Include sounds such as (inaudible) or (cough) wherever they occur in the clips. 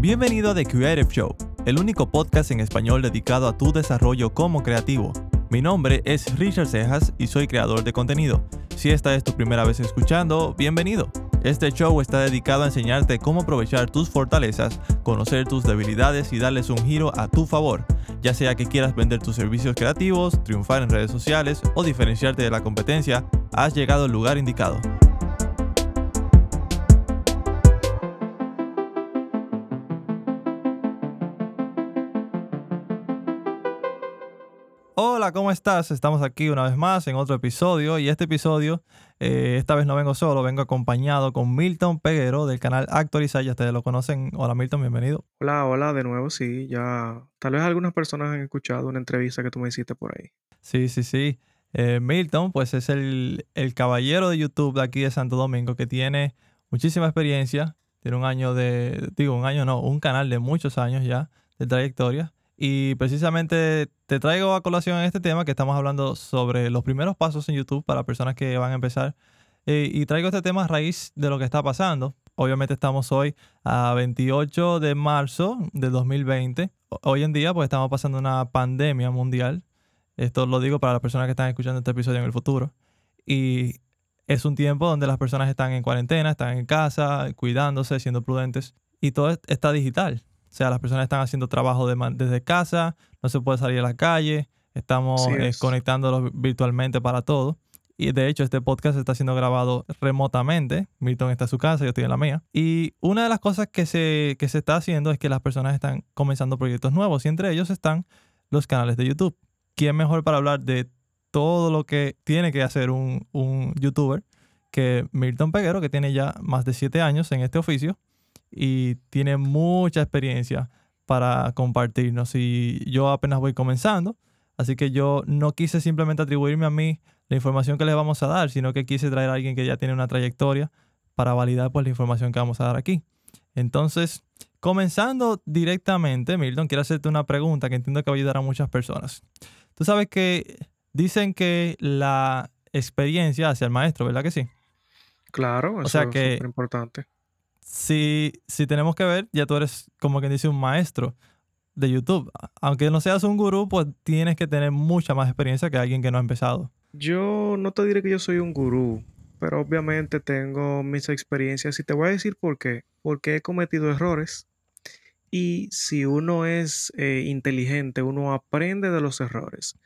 Bienvenido a The Creative Show, el único podcast en español dedicado a tu desarrollo como creativo. Mi nombre es Richard Cejas y soy creador de contenido. Si esta es tu primera vez escuchando, bienvenido. Este show está dedicado a enseñarte cómo aprovechar tus fortalezas, conocer tus debilidades y darles un giro a tu favor, ya sea que quieras vender tus servicios creativos, triunfar en redes sociales o diferenciarte de la competencia, has llegado al lugar indicado. Hola, ¿cómo estás? Estamos aquí una vez más en otro episodio y este episodio, eh, esta vez no vengo solo, vengo acompañado con Milton Peguero del canal Actualiza, ya ustedes lo conocen. Hola Milton, bienvenido. Hola, hola, de nuevo, sí, ya tal vez algunas personas han escuchado una entrevista que tú me hiciste por ahí. Sí, sí, sí. Eh, Milton, pues es el, el caballero de YouTube de aquí de Santo Domingo que tiene muchísima experiencia, tiene un año de, digo, un año no, un canal de muchos años ya de trayectoria y precisamente te traigo a colación en este tema que estamos hablando sobre los primeros pasos en YouTube para personas que van a empezar. Eh, y traigo este tema a raíz de lo que está pasando. Obviamente estamos hoy a 28 de marzo del 2020. Hoy en día pues estamos pasando una pandemia mundial. Esto lo digo para las personas que están escuchando este episodio en el futuro. Y es un tiempo donde las personas están en cuarentena, están en casa, cuidándose, siendo prudentes. Y todo está digital. O sea, las personas están haciendo trabajo desde casa, no se puede salir a la calle, estamos eh, conectándolos virtualmente para todo. Y de hecho, este podcast está siendo grabado remotamente. Milton está en su casa, yo estoy en la mía. Y una de las cosas que se, que se está haciendo es que las personas están comenzando proyectos nuevos y entre ellos están los canales de YouTube. ¿Quién mejor para hablar de todo lo que tiene que hacer un, un youtuber que Milton Peguero, que tiene ya más de siete años en este oficio? Y tiene mucha experiencia para compartirnos. Y yo apenas voy comenzando, así que yo no quise simplemente atribuirme a mí la información que les vamos a dar, sino que quise traer a alguien que ya tiene una trayectoria para validar pues, la información que vamos a dar aquí. Entonces, comenzando directamente, Milton, quiero hacerte una pregunta que entiendo que va a ayudar a muchas personas. Tú sabes que dicen que la experiencia hacia el maestro, ¿verdad que sí? Claro, eso sea que, es importante si, si tenemos que ver, ya tú eres como quien dice un maestro de YouTube. Aunque no seas un gurú, pues tienes que tener mucha más experiencia que alguien que no ha empezado. Yo no te diré que yo soy un gurú, pero obviamente tengo mis experiencias y te voy a decir por qué. Porque he cometido errores y si uno es eh, inteligente, uno aprende de los errores.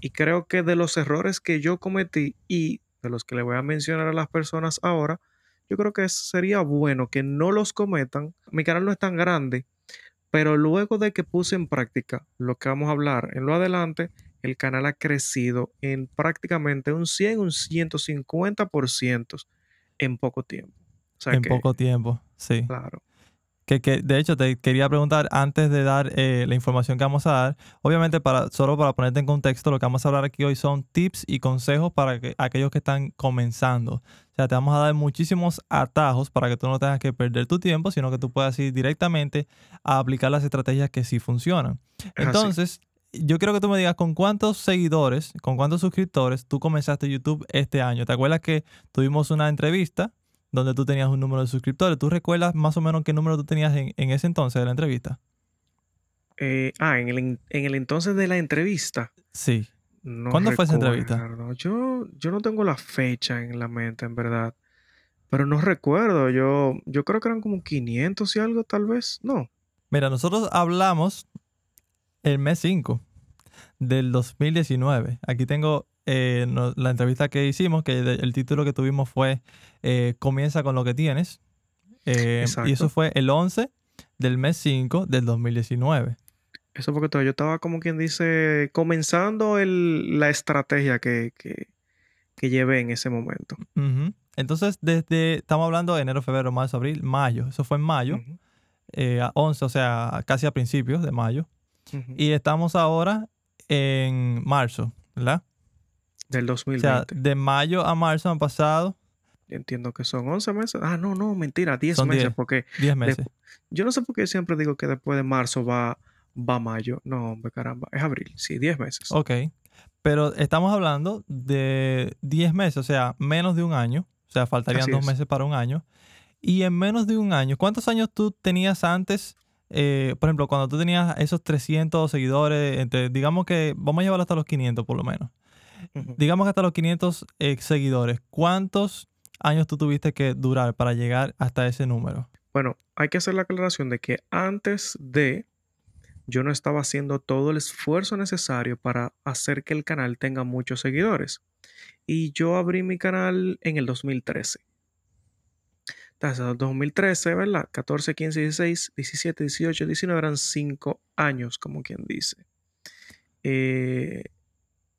Y creo que de los errores que yo cometí y de los que le voy a mencionar a las personas ahora, yo creo que sería bueno que no los cometan. Mi canal no es tan grande, pero luego de que puse en práctica lo que vamos a hablar en lo adelante, el canal ha crecido en prácticamente un 100, un 150% en poco tiempo. en poco tiempo, sí. Claro. Que, de hecho te quería preguntar antes de dar eh, la información que vamos a dar, obviamente para, solo para ponerte en contexto, lo que vamos a hablar aquí hoy son tips y consejos para que, aquellos que están comenzando. O sea, te vamos a dar muchísimos atajos para que tú no tengas que perder tu tiempo, sino que tú puedas ir directamente a aplicar las estrategias que sí funcionan. Entonces, yo quiero que tú me digas con cuántos seguidores, con cuántos suscriptores tú comenzaste YouTube este año. ¿Te acuerdas que tuvimos una entrevista donde tú tenías un número de suscriptores. ¿Tú recuerdas más o menos qué número tú tenías en, ese entonces de la entrevista? Eh, ah, en el, entonces de la entrevista. Sí. ¿Cuándo fue esa entrevista? Yo, yo no tengo la fecha en la mente, en verdad. Pero no recuerdo. Yo, yo creo que eran como 500 y algo, tal vez. No. Mira, nosotros hablamos el mes 5 del 2019. Aquí tengo eh, la entrevista que hicimos, que el título que tuvimos fue eh, Comienza con lo que tienes. Eh, y eso fue el 11 del mes 5 del 2019. Eso porque yo estaba como quien dice, comenzando la estrategia que, que, llevé en ese momento. Entonces, desde, estamos hablando de enero, febrero, marzo, abril, mayo. Eso fue en mayo, a 11, o sea, casi a principios de mayo. Y estamos ahora en marzo, ¿verdad? Del 2020. O sea, de mayo a marzo han pasado. Entiendo que son 11 meses. Ah, no, no, mentira, 10 meses. porque 10 meses. yo no sé por qué siempre digo que después de marzo va, va mayo. No, hombre, caramba. Es abril. Sí, 10 meses. Ok. Pero estamos hablando de 10 meses, o sea, menos de un año. O sea, faltarían dos meses para un año. Y en menos de un año, ¿cuántos años tú tenías antes eh, por ejemplo, cuando tú tenías esos 300 seguidores, entre- digamos que vamos a llevarlo hasta los 500 por lo menos. Ujú. Digamos que hasta los 500 eh, seguidores, ¿cuántos años tú tuviste que durar para llegar hasta ese número? Bueno, hay que hacer la aclaración de que antes de yo no estaba haciendo todo el esfuerzo necesario para hacer que el canal tenga muchos seguidores. Y yo abrí mi canal en el 2013. Entonces, en el 2013, ¿verdad? 14, 15, 16, 17, 18, 19 eran 5 años, como quien dice. Eh,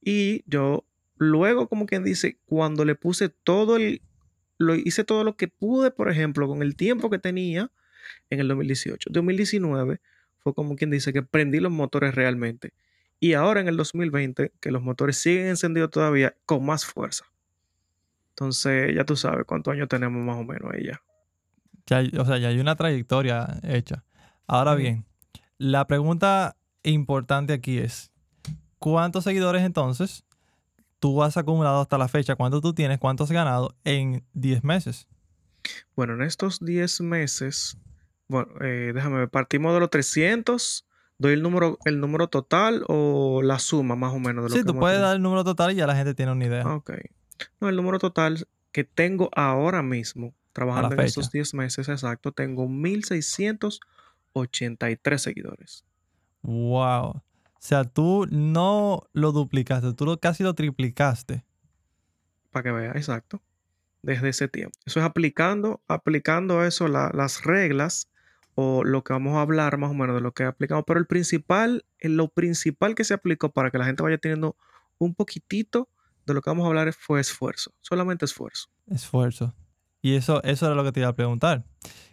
y yo luego, como quien dice, cuando le puse todo el, lo hice todo lo que pude, por ejemplo, con el tiempo que tenía en el 2018. 2019 fue como quien dice que prendí los motores realmente. Y ahora en el 2020, que los motores siguen encendidos todavía con más fuerza. Entonces, ya tú sabes cuántos años tenemos más o menos ahí ya. Ya o sea, ya hay una trayectoria hecha. Ahora bien, la pregunta importante aquí es, ¿cuántos seguidores entonces tú has acumulado hasta la fecha? ¿Cuántos tú tienes? ¿Cuántos has ganado en 10 meses? Bueno, en estos 10 meses, bueno, eh, déjame ver, partimos de los 300, doy el número, el número total o la suma más o menos de lo Sí, que tú hemos puedes tenido. dar el número total y ya la gente tiene una idea. Ok. No, el número total que tengo ahora mismo, trabajando en estos fecha. 10 meses exacto, tengo 1683 seguidores. Wow. O sea, tú no lo duplicaste, tú lo, casi lo triplicaste. Para que vea, exacto. Desde ese tiempo. Eso es aplicando, aplicando eso, la- las reglas o lo que vamos a hablar más o menos de lo que aplicamos. Pero el principal, lo principal que se aplicó para que la gente vaya teniendo un poquitito de lo que vamos a hablar fue esfuerzo. Solamente esfuerzo. Esfuerzo. Y eso, eso era lo que te iba a preguntar.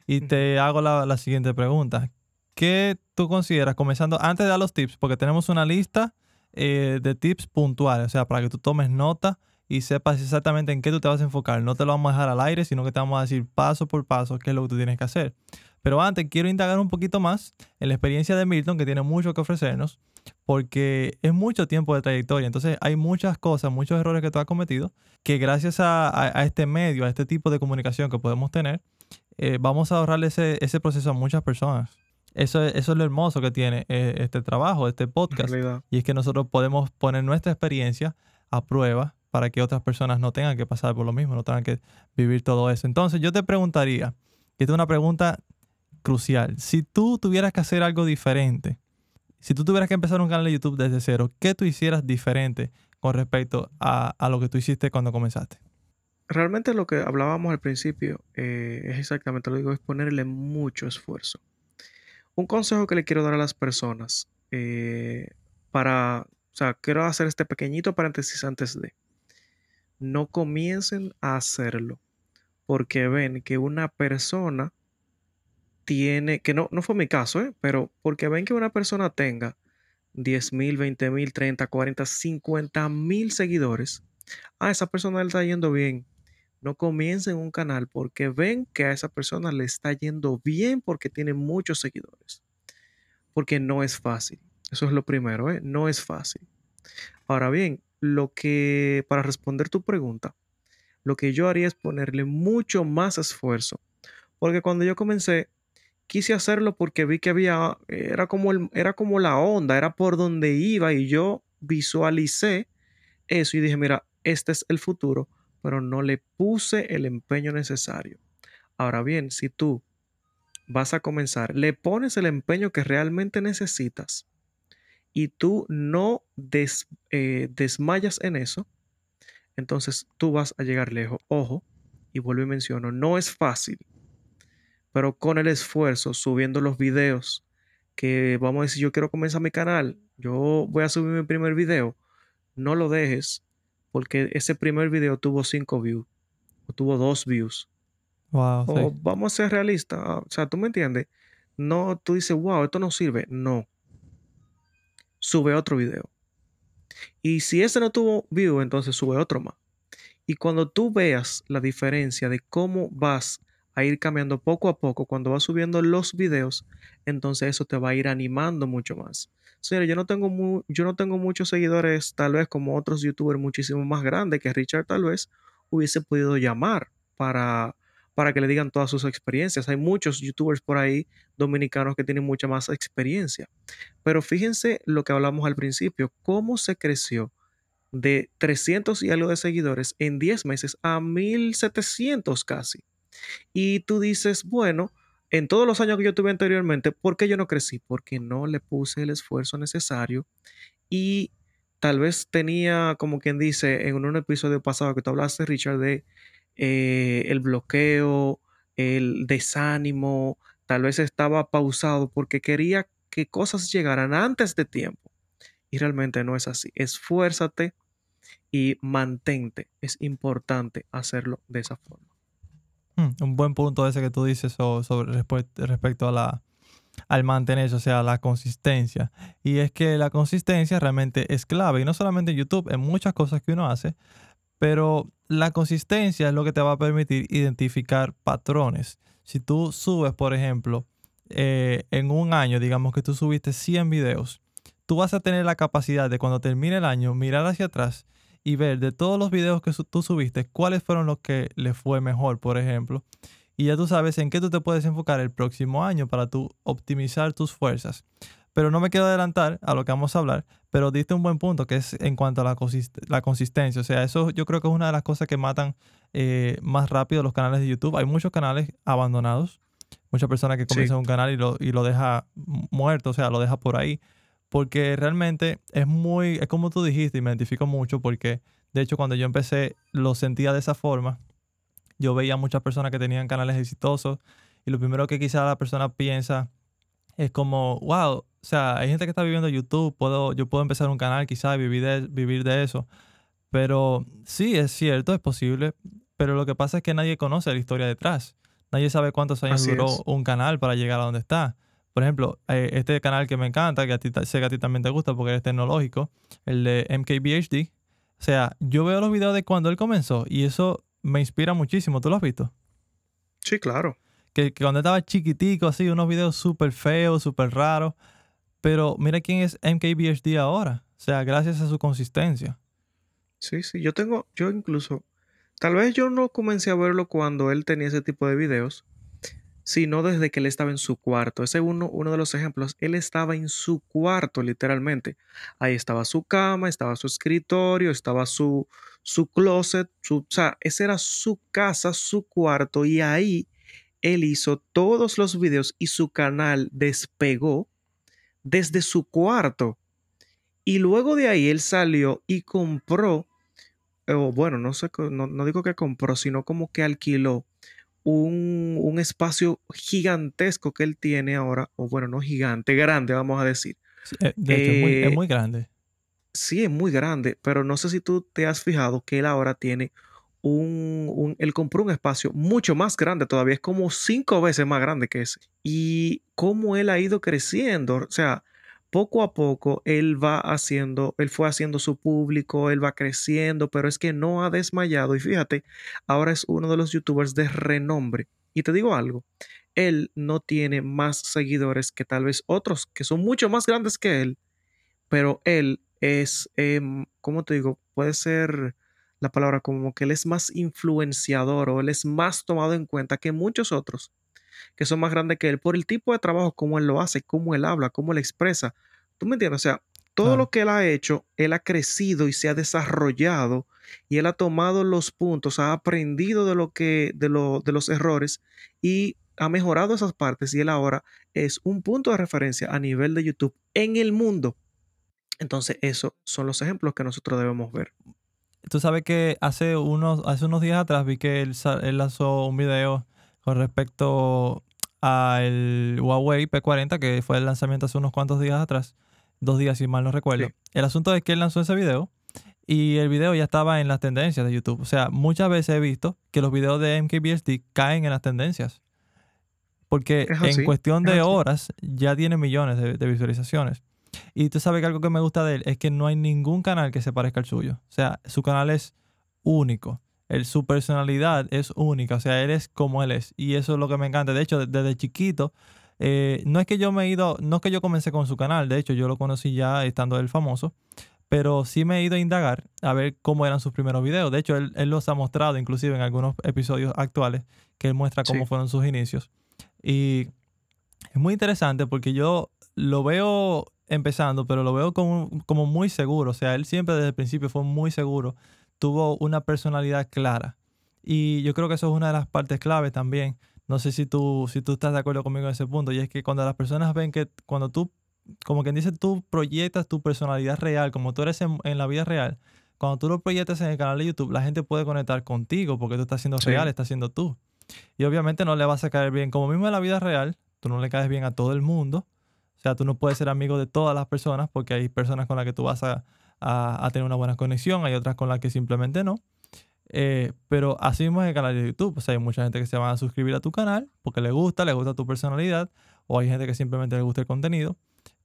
Y te hago la, la siguiente pregunta. ¿Qué tú consideras, comenzando antes de dar los tips, porque tenemos una lista eh, de tips puntuales, o sea, para que tú tomes nota y sepas exactamente en qué tú te vas a enfocar. No te lo vamos a dejar al aire, sino que te vamos a decir paso por paso qué es lo que tú tienes que hacer. Pero antes quiero indagar un poquito más en la experiencia de Milton, que tiene mucho que ofrecernos, porque es mucho tiempo de trayectoria. Entonces hay muchas cosas, muchos errores que tú has cometido, que gracias a, este medio, a este tipo de comunicación que podemos tener, eh, vamos a ahorrarle ese proceso a muchas personas. Eso, es- eso es lo hermoso que tiene eh, este trabajo, este podcast. Y es que nosotros podemos poner nuestra experiencia a prueba para que otras personas no tengan que pasar por lo mismo, no tengan que vivir todo eso. Entonces yo te preguntaría, y esta es una pregunta crucial, si tú tuvieras que hacer algo diferente, si tú tuvieras que empezar un canal de YouTube desde cero, ¿qué tú hicieras diferente con respecto a, a lo que tú hiciste cuando comenzaste? Realmente lo que hablábamos al principio eh, es exactamente lo digo, es ponerle mucho esfuerzo. Un consejo que le quiero dar a las personas eh, para, o sea, quiero hacer este pequeñito paréntesis antes de, no comiencen a hacerlo porque ven que una persona tiene, que no, no fue mi caso, ¿eh? pero porque ven que una persona tenga 10 mil, 20 mil, 30, 40, 50 mil seguidores, a esa persona le está yendo bien. No comiencen un canal porque ven que a esa persona le está yendo bien porque tiene muchos seguidores. Porque no es fácil. Eso es lo primero, ¿eh? No es fácil. Ahora bien, lo que, para responder tu pregunta, lo que yo haría es ponerle mucho más esfuerzo. Porque cuando yo comencé, quise hacerlo porque vi que había, era como, el- era como la onda, era por donde iba y yo visualicé eso y dije, mira, este es el futuro, pero no le puse el empeño necesario. Ahora bien, si tú vas a comenzar, le pones el empeño que realmente necesitas y tú no des- eh, desmayas en eso, entonces tú vas a llegar lejos. Ojo, y vuelvo y menciono, no es fácil, pero con el esfuerzo, subiendo los videos, que vamos a decir, yo quiero comenzar mi canal, yo voy a subir mi primer video, no lo dejes, porque ese primer video tuvo 5 views, o tuvo 2 views. Wow, O sí. vamos a ser realistas, ah, o sea, tú me entiendes, no, tú dices, wow, esto no sirve, no. Sube otro video. Y si ese no tuvo view, entonces sube otro más. Y cuando tú veas la diferencia de cómo vas a ir cambiando poco a poco cuando vas subiendo los videos, entonces eso te va a ir animando mucho más. Señores, yo no tengo yo no tengo muchos seguidores, tal vez como otros youtubers muchísimo más grandes que Richard tal vez hubiese podido llamar para, para que le digan todas sus experiencias. Hay muchos youtubers por ahí dominicanos que tienen mucha más experiencia. Pero fíjense lo que hablamos al principio, cómo se creció de 300 y algo de seguidores en 10 meses a 1700 casi. Y tú dices, bueno, en todos los años que yo tuve anteriormente, ¿por qué yo no crecí? Porque no le puse el esfuerzo necesario y tal vez tenía, como quien dice, en un episodio pasado que tú hablaste, Richard, de eh, el bloqueo, el desánimo, tal vez estaba pausado porque quería que cosas llegaran antes de tiempo. Y realmente no es así. Esfuérzate y mantente. Es importante hacerlo de esa forma. Hmm, un buen punto ese que tú dices sobre, respecto a la, al mantenerse, o sea, la consistencia. Y es que la consistencia realmente es clave, y no solamente en YouTube, en muchas cosas que uno hace, pero la consistencia es lo que te va a permitir identificar patrones. Si tú subes, por ejemplo, eh, en un año, digamos que tú subiste 100 videos, tú vas a tener la capacidad de cuando termine el año mirar hacia atrás y ver de todos los videos que tú subiste, cuáles fueron los que le fue mejor, por ejemplo. Y ya tú sabes en qué tú te puedes enfocar el próximo año para tú optimizar tus fuerzas. Pero no me quiero adelantar a lo que vamos a hablar, pero diste un buen punto que es en cuanto a la, la consistencia. O sea, eso yo creo que es una de las cosas que matan eh, más rápido los canales de YouTube. Hay muchos canales abandonados, muchas personas que comienzan un canal y lo, y lo deja muerto, o sea, lo deja por ahí porque realmente es muy, es como tú dijiste y me identifico mucho porque de hecho cuando yo empecé lo sentía de esa forma. Yo veía muchas personas que tenían canales exitosos y lo primero que quizá la persona piensa es como, wow, o sea, hay gente que está viviendo YouTube, puedo, yo puedo empezar un canal quizá y vivir de, vivir de eso. Pero sí, es cierto, es posible, pero lo que pasa es que nadie conoce la historia detrás. Nadie sabe cuántos años duró un canal para llegar a donde está. Por ejemplo, eh, este canal que me encanta, que a ti, sé que a ti también te gusta porque eres tecnológico, el de MKBHD. O sea, yo veo los videos de cuando él comenzó y eso me inspira muchísimo. ¿Tú lo has visto? Sí, claro. Que, cuando estaba chiquitico, así, unos videos súper feos, súper raros. Pero mira quién es MKBHD ahora. O sea, gracias a su consistencia. Sí, sí. Yo tengo, yo incluso, tal vez yo no comencé a verlo cuando él tenía ese tipo de videos, sino desde que él estaba en su cuarto. Ese es uno, uno de los ejemplos. Él estaba en su cuarto, literalmente. Ahí estaba su cama, estaba su escritorio, estaba su, su closet, su, o sea, esa era su casa, su cuarto, y ahí él hizo todos los videos y su canal despegó desde su cuarto. Y luego de ahí él salió y compró, o bueno, no sé, no, no digo que compró, sino como que alquiló un, espacio gigantesco que él tiene ahora, o bueno, no gigante, grande, vamos a decir. Eh, es, muy, grande. Sí, es muy grande, pero no sé si tú te has fijado que él ahora tiene un, un, él compró un espacio mucho más grande todavía, es como cinco veces más grande que ese. Y cómo él ha ido creciendo, o sea, poco a poco él va haciendo, él fue haciendo su público, él va creciendo, pero es que no ha desmayado. Y fíjate, ahora es uno de los youtubers de renombre. Y te digo algo, él no tiene más seguidores que tal vez otros que son mucho más grandes que él, pero él es, em, ¿cómo te digo? Puede ser la palabra como que él es más influenciador o él es más tomado en cuenta que muchos otros que son más grandes que él por el tipo de trabajo, cómo él lo hace, cómo él habla, cómo él expresa. ¿Tú me entiendes? O sea, todo lo que él ha hecho, él ha crecido y se ha desarrollado y él ha tomado los puntos, ha aprendido de lo que, de, lo, de los errores y ha mejorado esas partes y él ahora es un punto de referencia a nivel de YouTube en el mundo. Entonces, esos son los ejemplos que nosotros debemos ver. Tú sabes que hace unos, hace unos días atrás vi que él, él lanzó un video con respecto al Huawei P40, que fue el lanzamiento hace unos cuantos días atrás, dos días si mal no recuerdo. El asunto es que él lanzó ese video y el video ya estaba en las tendencias de YouTube. O sea, muchas veces he visto que los videos de MKBSD caen en las tendencias. Porque en cuestión de horas ya tiene millones de, de, visualizaciones. Y tú sabes que algo que me gusta de él es que no hay ningún canal que se parezca al suyo. O sea, su canal es único su personalidad es única, o sea, él es como él es. Y eso es lo que me encanta. De hecho, desde chiquito, eh, no es que yo me he ido, no es que yo comencé con su canal, de hecho, yo lo conocí ya estando él famoso, pero sí me he ido a indagar a ver cómo eran sus primeros videos. De hecho, él, los ha mostrado inclusive en algunos episodios actuales, que él muestra cómo fueron sus inicios. Y es muy interesante porque yo lo veo empezando, pero lo veo como, como muy seguro. O sea, él siempre desde el principio fue muy seguro. Tuvo una personalidad clara. Y yo creo que eso es una de las partes clave también. No sé si tú, si tú estás de acuerdo conmigo en ese punto. Y es que cuando las personas ven que cuando tú como quien dice, tú proyectas tu personalidad real, como tú eres en, la vida real, cuando tú lo proyectas en el canal de YouTube, la gente puede conectar contigo porque tú estás siendo real, estás siendo tú. Y obviamente no le vas a caer bien, como mismo en la vida real, tú no le caes bien a todo el mundo. O sea, tú no puedes ser amigo de todas las personas porque hay personas con las que tú vas a, tener una buena conexión, hay otras con las que simplemente no. Eh, pero así mismo en el canal de YouTube, o hay mucha gente que se va a suscribir a tu canal porque le gusta, le gusta tu personalidad, o hay gente que simplemente le gusta el contenido.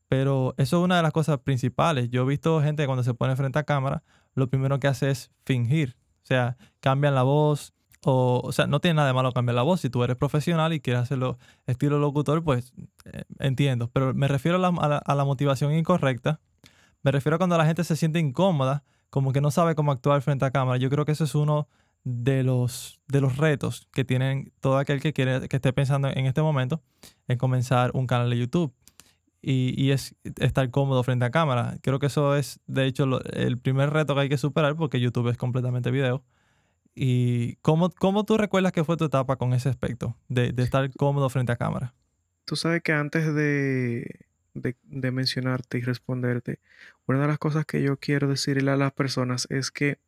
Pero eso es una de las cosas principales. Yo he visto gente cuando se pone frente a cámara, lo primero que hace es fingir. O sea, cambian la voz. O, o sea, no tiene nada de malo cambiar la voz. Si tú eres profesional y quieres hacerlo estilo locutor, pues eh, entiendo. Pero me refiero a la, a la motivación incorrecta. Me refiero a cuando la gente se siente incómoda, como que no sabe cómo actuar frente a cámara. Yo creo que eso es uno de los, de los retos que tienen todo aquel que quiere, que esté pensando en este momento en comenzar un canal de YouTube y, es estar cómodo frente a cámara. Creo que eso es, de hecho, el primer reto que hay que superar porque YouTube es completamente video. ¿Y cómo, cómo tú recuerdas que fue tu etapa con ese aspecto de, estar cómodo frente a cámara? Tú sabes que antes de, de, mencionarte y responderte, una de las cosas que yo quiero decirle a las personas es que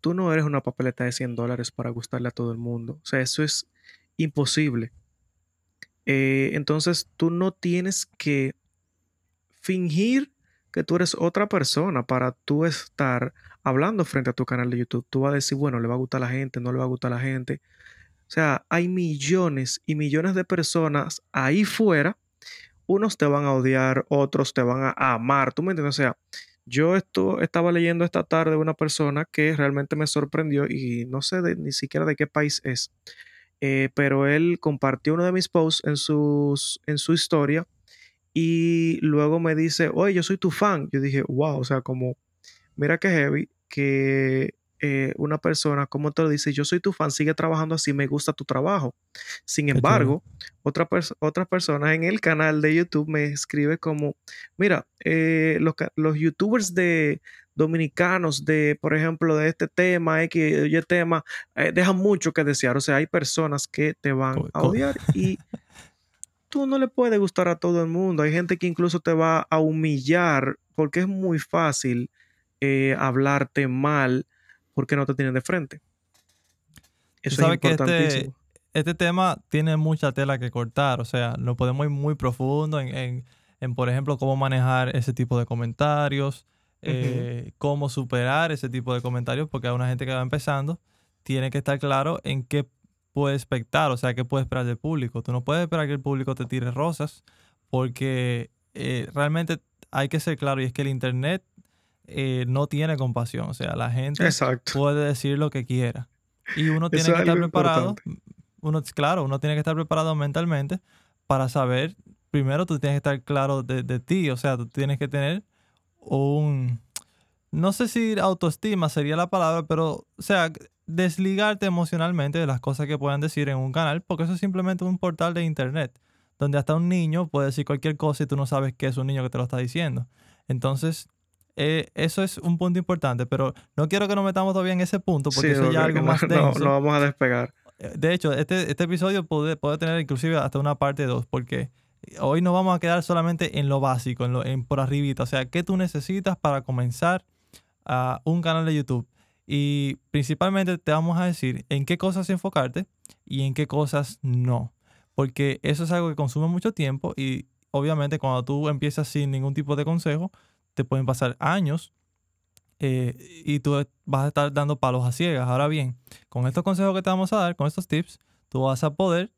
tú no eres una papeleta de 100 dólares para gustarle a todo el mundo. O sea, eso es imposible. Eh, entonces tú no tienes que fingir que tú eres otra persona para tú estar hablando frente a tu canal de YouTube. Tú vas a decir, bueno, le va a gustar a la gente, no le va a gustar a la gente. O sea, hay millones y millones de personas ahí fuera. Unos te van a odiar, otros te van a amar. ¿Tú me entiendes? O sea, yo estaba leyendo esta tarde una persona que realmente me sorprendió y no sé ni siquiera de qué país es. Eh, pero él compartió uno de mis posts en, sus, en su historia y luego me dice, oye, yo soy tu fan. Yo dije, wow, o sea, como, mira qué heavy que eh, una persona, como te lo dice, yo soy tu fan, sigue trabajando así, me gusta tu trabajo. Sin embargo, otra, otra persona en el canal de YouTube me escribe como, mira, eh, los, los, youtubers de, dominicanos de, por ejemplo, de este tema, X y tema, eh, dejan mucho que desear. O sea, hay personas que te van a odiar y tú no le puedes gustar a todo el mundo. Hay gente que incluso te va a humillar porque es muy fácil hablarte mal porque no te tienen de frente. Eso es este importantísimo. este, tema tiene mucha tela que cortar. O sea, no podemos ir muy profundo en, en por ejemplo, cómo manejar ese tipo de comentarios eh, cómo superar ese tipo de comentarios, porque a una gente que va empezando tiene que estar claro en qué puede expectar, o sea, qué puede esperar del público. Tú no puedes esperar que el público te tire rosas, porque eh, realmente hay que ser claro, y es que el Internet eh, no tiene compasión, o sea, la gente puede decir lo que quiera. Y uno tiene que estar preparado, uno, claro, uno tiene que estar preparado mentalmente para saber, primero tú tienes que estar claro de, de ti, o sea, tú tienes que tener un, no sé si autoestima sería la palabra, pero, o sea, desligarte emocionalmente de las cosas que puedan decir en un canal, porque eso es simplemente un portal de internet, donde hasta un niño puede decir cualquier cosa y tú no sabes qué es un niño que te lo está diciendo. Entonces, eh, eso es un punto importante, pero no quiero que nos metamos todavía en ese punto, porque eso ya es algo más (laughs) denso. No, vamos a despegar. Eh, de hecho, este, este episodio puede, puede tener inclusive hasta una parte 2, porque hoy nos vamos a quedar solamente en lo básico, en, lo, en por arribita. O sea, ¿qué tú necesitas para comenzar a un canal de YouTube? Y principalmente te vamos a decir en qué cosas enfocarte y en qué cosas no. Porque eso es algo que consume mucho tiempo y obviamente cuando tú empiezas sin ningún tipo de consejo, te pueden pasar años eh, y tú vas a estar dando palos a ciegas. Ahora bien, con estos consejos que te vamos a dar, con estos tips, tú vas a poder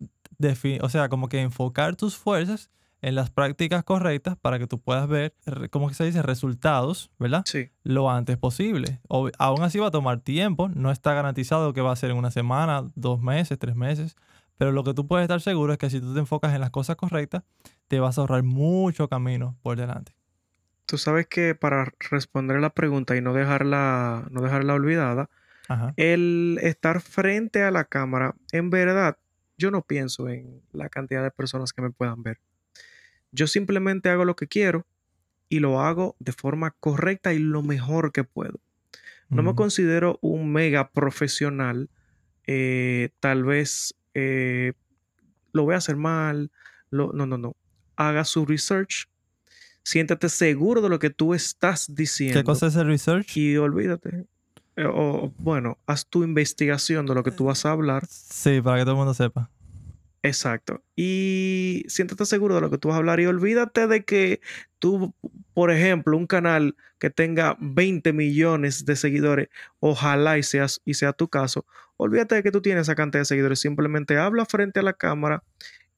o sea, como que enfocar tus fuerzas en las prácticas correctas para que tú puedas ver, ¿cómo se dice? Resultados, ¿verdad? Sí. Lo antes posible. O, aún así va a tomar tiempo, no está garantizado que va a ser en una semana, dos meses, tres meses, pero lo que tú puedes estar seguro es que si tú te enfocas en las cosas correctas, te vas a ahorrar mucho camino por delante. Tú sabes que para responder la pregunta y no dejarla, no dejarla olvidada, Ajá. el estar frente a la cámara, en verdad, yo no pienso en la cantidad de personas que me puedan ver. Yo simplemente hago lo que quiero y lo hago de forma correcta y lo mejor que puedo. No me considero un mega profesional. eh, tal vez eh, lo voy a hacer mal. lo- no, no, no. Haga su research. Siéntate seguro de lo que tú estás ¿Qué diciendo cosa es el research? y olvídate. Eh, O, bueno, haz tu investigación de lo que tú vas a hablar. Sí, para que todo el mundo sepa. Exacto. Y siéntate seguro de lo que tú vas a hablar y olvídate de que tú, por ejemplo, un canal que tenga 20 millones de seguidores, ojalá y, seas, y sea tu caso, olvídate de que tú tienes esa cantidad de seguidores. Simplemente habla frente a la cámara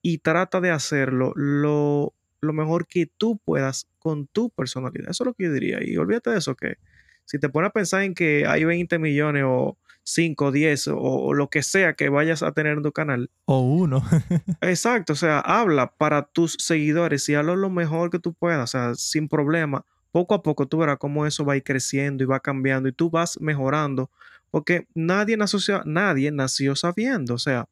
y trata de hacerlo lo, lo mejor que tú puedas con tu personalidad. Eso es lo que yo diría. Y olvídate de eso, que si te pones a pensar en que hay 20 millones o 5, 10 o, o lo que sea que vayas a tener en tu canal, O uno. (laughs) Exacto, o sea, habla para tus seguidores y hazlo lo mejor que tú puedas, o sea, sin problema. Poco a poco tú verás cómo eso va a ir creciendo y va cambiando y tú vas mejorando, porque nadie nació, nadie nació sabiendo, o sea,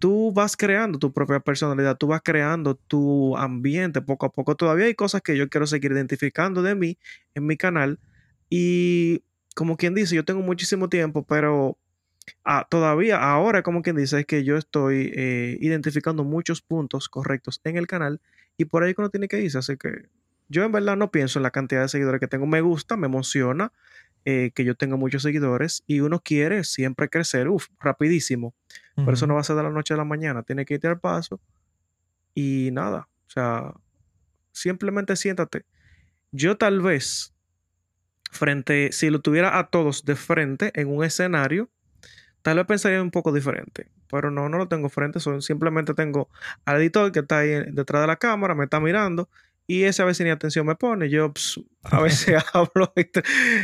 tú vas creando tu propia personalidad, tú vas creando tu ambiente poco a poco. Todavía hay cosas que yo quiero seguir identificando de mí en mi canal y como quien dice, yo tengo muchísimo tiempo, pero ah, todavía ahora, como quien dice, es que yo estoy eh, identificando muchos puntos correctos en el canal y por ahí que uno tiene que irse. Así que yo en verdad no pienso en la cantidad de seguidores que tengo. Me gusta, me emociona eh, que yo tenga muchos seguidores y uno quiere siempre crecer, uff, rapidísimo. Pero eso no va a ser de la noche a la mañana. Tiene que irte al paso y nada. O sea, simplemente siéntate. Yo tal vez, frente, si lo tuviera a todos de frente en un escenario, tal vez pensaría un poco diferente. Pero no, no lo tengo frente. Solo simplemente tengo al editor que está ahí detrás de la cámara, me está mirando. Y ese a veces ni atención me pone. Yo ps, a veces (laughs) hablo.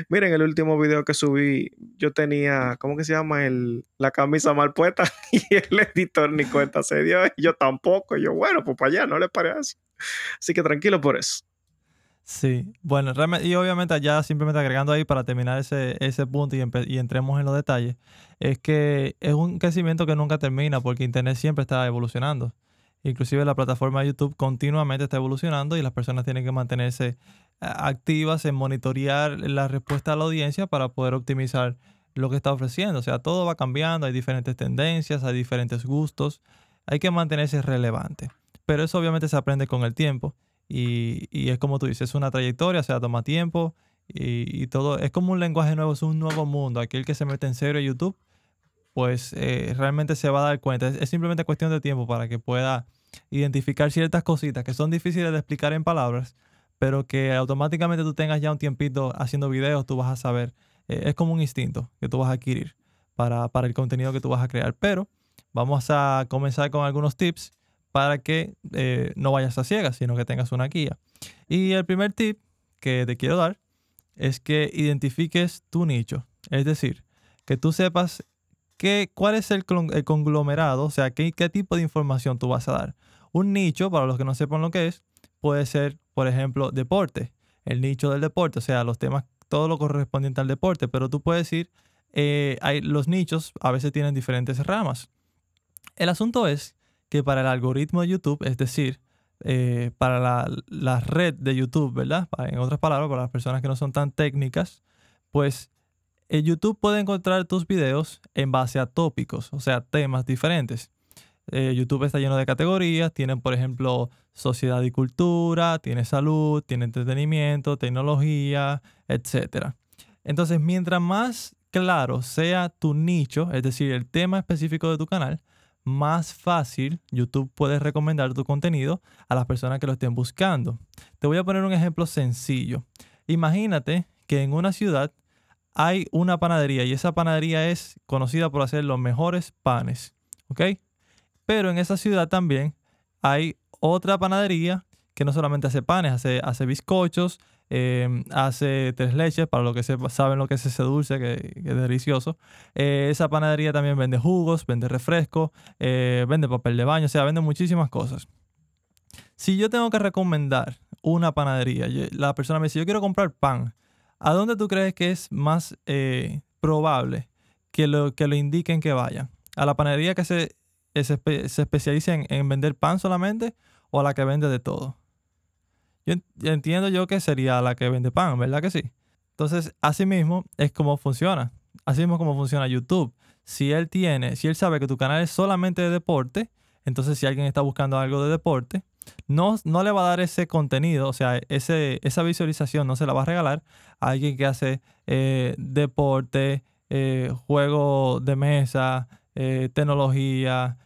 Miren, el último video que subí, yo tenía, ¿cómo que se llama? El, la camisa mal puesta. (laughs) Y el editor ni cuenta se dio. Y yo tampoco. Y yo, bueno, pues para allá, no le parece. Así que tranquilo por eso. Sí, bueno, y obviamente ya simplemente agregando ahí para terminar ese, ese punto y, y entremos en los detalles, es que es un crecimiento que nunca termina porque Internet siempre está evolucionando. Inclusive la plataforma de YouTube continuamente está evolucionando y las personas tienen que mantenerse a- activas en monitorear la respuesta a la audiencia para poder optimizar lo que está ofreciendo. O sea, todo va cambiando, hay diferentes tendencias, hay diferentes gustos, hay que mantenerse relevante. Pero eso obviamente se aprende con el tiempo. Y, y es como tú dices, es una trayectoria, o sea, toma tiempo y, y todo. Es como un lenguaje nuevo, es un nuevo mundo. Aquel que se mete en serio a YouTube, pues eh, realmente se va a dar cuenta. Es simplemente cuestión de tiempo para que pueda identificar ciertas cositas que son difíciles de explicar en palabras, pero que automáticamente tú tengas ya un tiempito haciendo videos, tú vas a saber. Eh, es como un instinto que tú vas a adquirir para, para el contenido que tú vas a crear. Pero vamos a comenzar con algunos tips para que eh, no vayas a ciegas, sino que tengas una guía. Y el primer tip que te quiero dar es que identifiques tu nicho. Es decir, que tú sepas qué, cuál es el, el conglomerado, o sea, qué, qué tipo de información tú vas a dar. Un nicho, para los que no sepan lo que es, puede ser, por ejemplo, deporte. El nicho del deporte, o sea, los temas, todo lo correspondiente al deporte. Pero tú puedes decir, eh, hay, los nichos a veces tienen diferentes ramas. El asunto es que para el algoritmo de YouTube, es decir, eh, para la, red de YouTube, ¿verdad? Para- en otras palabras, para las personas que no son tan técnicas, pues eh, YouTube puede encontrar tus videos en base a tópicos, o sea, temas diferentes. Eh, YouTube está lleno de categorías, tiene por ejemplo sociedad y cultura, tiene salud, tiene entretenimiento, tecnología, etc. Entonces, mientras más claro sea tu nicho, es decir, el tema específico de tu canal, más fácil YouTube puede recomendar tu contenido a las personas que lo estén buscando. Te voy a poner un ejemplo sencillo. Imagínate que en una ciudad hay una panadería y esa panadería es conocida por hacer los mejores panes, ¿ok? Pero en esa ciudad también hay otra panadería que no solamente hace panes, hace, hace bizcochos, eh, hace tres leches, para los que sepa- saben lo que es ese dulce, que, es delicioso. Eh, esa panadería también vende jugos, vende refrescos, eh, vende papel de baño, o sea, vende muchísimas cosas. Si yo tengo que recomendar una panadería. La persona me dice, yo quiero comprar pan. ¿A dónde tú crees que es más eh, probable que lo, que lo indiquen que vayan? ¿A la panadería que se, se, especializa en, vender pan solamente o a la que vende de todo? Yo entiendo yo que sería la que vende pan, ¿verdad que sí? Entonces, así mismo es como funciona. Así mismo como funciona YouTube. Si él tiene, si él sabe que tu canal es solamente de deporte, entonces si alguien está buscando algo de deporte, no, no le va a dar ese contenido, o sea, ese, esa visualización no se la va a regalar a alguien que hace eh, deporte, eh, juego de mesa, eh, tecnología,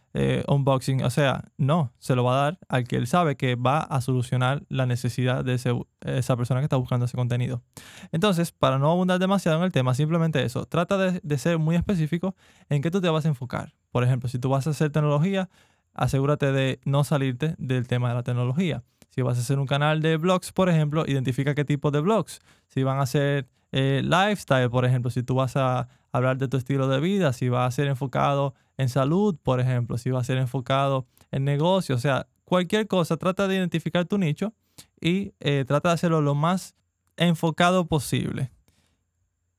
unboxing. O sea, no, se lo va a dar al que él sabe que va a solucionar la necesidad de esa persona que está buscando ese contenido. Entonces, para no abundar demasiado en el tema, simplemente eso, trata de, de ser muy específico en qué tú te vas a enfocar. Por ejemplo, si tú vas a hacer tecnología, asegúrate de no salirte del tema de la tecnología. Si vas a hacer un canal de blogs, por ejemplo, identifica qué tipo de blogs. Si van a ser eh, lifestyle, por ejemplo, si tú vas a hablar de tu estilo de vida, si va a ser enfocado en salud, por ejemplo, si va a ser enfocado en negocio, o sea, cualquier cosa, trata de identificar tu nicho y eh, trata de hacerlo lo más enfocado posible.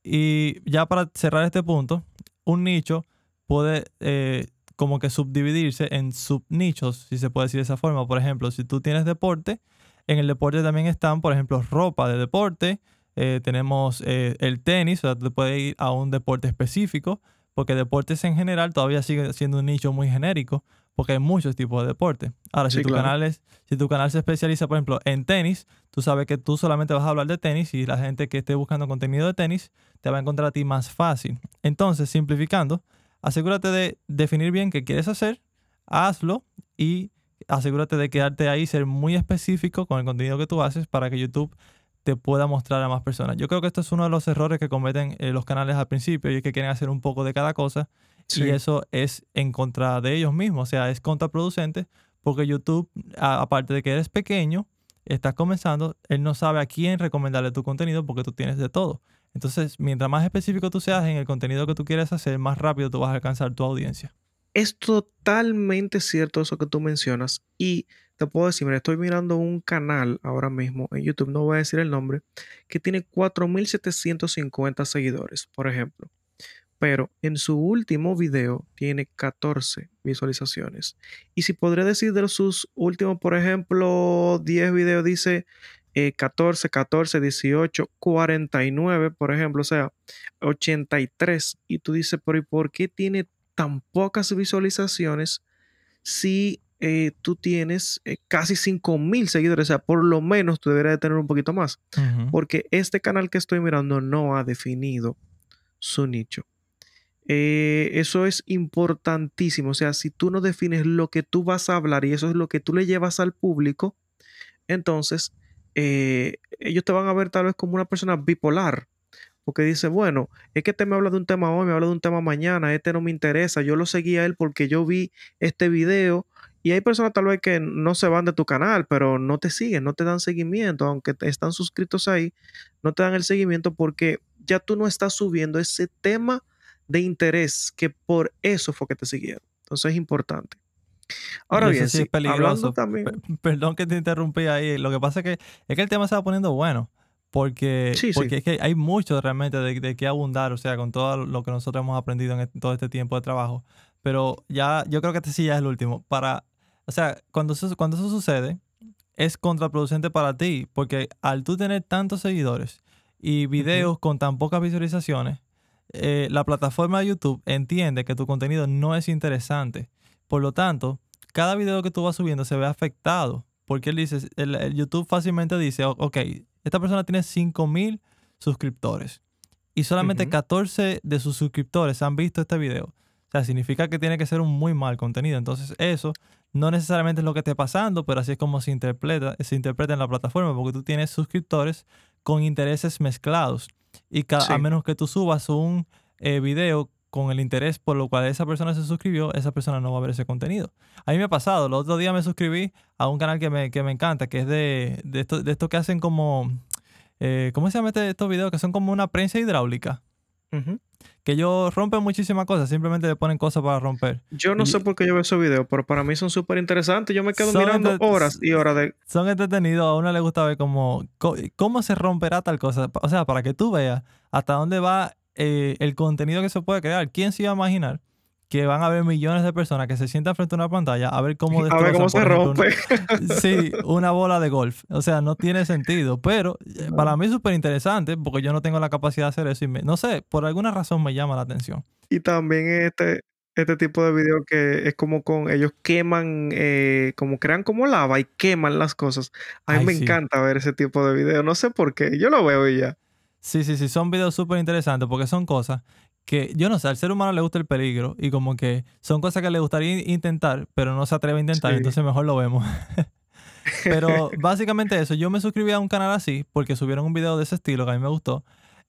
Y ya para cerrar este punto, un nicho puede eh, como que subdividirse en subnichos, si se puede decir de esa forma. Por ejemplo, si tú tienes deporte, en el deporte también están, por ejemplo, ropa de deporte, eh, tenemos eh, el tenis, o sea, tú puedes ir a un deporte específico, porque deportes en general todavía sigue siendo un nicho muy genérico, porque hay muchos tipos de deporte. Ahora, si, tu canal es, si tu canal se especializa, por ejemplo, en tenis, tú sabes que tú solamente vas a hablar de tenis y la gente que esté buscando contenido de tenis te va a encontrar a ti más fácil. Entonces, simplificando, asegúrate de definir bien qué quieres hacer, hazlo y asegúrate de quedarte ahí, ser muy específico con el contenido que tú haces para que YouTube te pueda mostrar a más personas. Yo creo que esto es uno de los errores que cometen eh, los canales al principio y es que quieren hacer un poco de cada cosa y eso es en contra de ellos mismos, o sea, es contraproducente porque YouTube, aparte de que eres pequeño, estás comenzando, él no sabe a quién recomendarle tu contenido porque tú tienes de todo. Entonces, mientras más específico tú seas en el contenido que tú quieres hacer, más rápido tú vas a alcanzar tu audiencia. Es totalmente cierto eso que tú mencionas. Y puedo decir, mira, estoy mirando un canal ahora mismo en YouTube, no voy a decir el nombre, que tiene 4.750 seguidores, por ejemplo. Pero en su último video tiene 14 visualizaciones. Y si podría decir de sus últimos, por ejemplo, 10 videos, dice 14, 14, 18, 49, por ejemplo, o sea, 83. Y tú dices, pero ¿y por qué tiene tan pocas visualizaciones si eh, tú tienes eh, casi 5 mil seguidores? O sea, por lo menos tú deberías de tener un poquito más. Porque este canal que estoy mirando no ha definido su nicho. Eh, eso es importantísimo. O sea, si tú no defines lo que tú vas a hablar y eso es lo que tú le llevas al público, entonces eh, ellos te van a ver tal vez como una persona bipolar. Porque dice, bueno, es que este me habla de un tema hoy, me habla de un tema mañana, este no me interesa, yo lo seguí a él porque yo vi este video. Y hay personas tal vez que no se van de tu canal, pero no te siguen, no te dan seguimiento, aunque están suscritos ahí, no te dan el seguimiento porque ya tú no estás subiendo ese tema de interés que por eso fue que te siguieron. Entonces es importante. Ahora bien, sí, es peligroso. También... Perdón que te interrumpí ahí. Lo que pasa es que, es que el tema se va poniendo bueno. Porque, porque es que hay mucho realmente de, de qué abundar, o sea, con todo lo que nosotros hemos aprendido en todo este tiempo de trabajo. Pero ya, yo creo que este sí ya es el último. Para, o sea, cuando eso, cuando eso sucede, es contraproducente para ti, porque al tú tener tantos seguidores y videos con tan pocas visualizaciones, eh, la plataforma de YouTube entiende que tu contenido no es interesante. Por lo tanto, cada video que tú vas subiendo se ve afectado. Porque él dice, el, YouTube fácilmente dice, ok, esta persona tiene 5000 suscriptores y solamente 14 de sus suscriptores han visto este video. O sea, significa que tiene que ser un muy mal contenido. Entonces, eso no necesariamente es lo que esté pasando, pero así es como se interpreta, se interpreta en la plataforma, porque tú tienes suscriptores con intereses mezclados. Y a menos que tú subas un eh, video con el interés por lo cual esa persona se suscribió, esa persona no va a ver ese contenido. A mí me ha pasado, el otro día me suscribí a un canal que me, que me encanta, que es de, de, esto, de esto que hacen como, eh, ¿cómo se llama este, estos videos? Que son como una prensa hidráulica. Que ellos rompen muchísimas cosas, simplemente le ponen cosas para romper. Yo no Y- sé por qué yo veo esos videos, pero para mí son súper interesantes. Yo me quedo mirando horas y horas de... Son entretenidos, a uno le gusta ver cómo, cómo se romperá tal cosa. O sea, para que tú veas hasta dónde va eh, el contenido que se puede crear. ¿Quién se iba a imaginar que van a haber millones de personas que se sientan frente a una pantalla a ver cómo (laughs) A ver cómo se rompe. ejemplo, un- sí, una bola de golf. O sea, no tiene sentido. Pero eh, para mí es súper interesante porque yo no tengo la capacidad de hacer eso. Y me- no sé, por alguna razón me llama la atención. Y también este, este tipo de video que es como con ellos queman, eh, como crean como lava y queman las cosas. A mí Ay, me sí. encanta ver ese tipo de video. No sé por qué. Yo lo veo y ya. Sí, sí, sí, son videos súper interesantes porque son cosas que, yo no sé, al ser humano le gusta el peligro y como que son cosas que le gustaría in- intentar, pero no se atreve a intentar, Sí. entonces mejor lo vemos. (laughs) pero (laughs) básicamente eso, yo me suscribí a un canal así porque subieron un video de ese estilo que a mí me gustó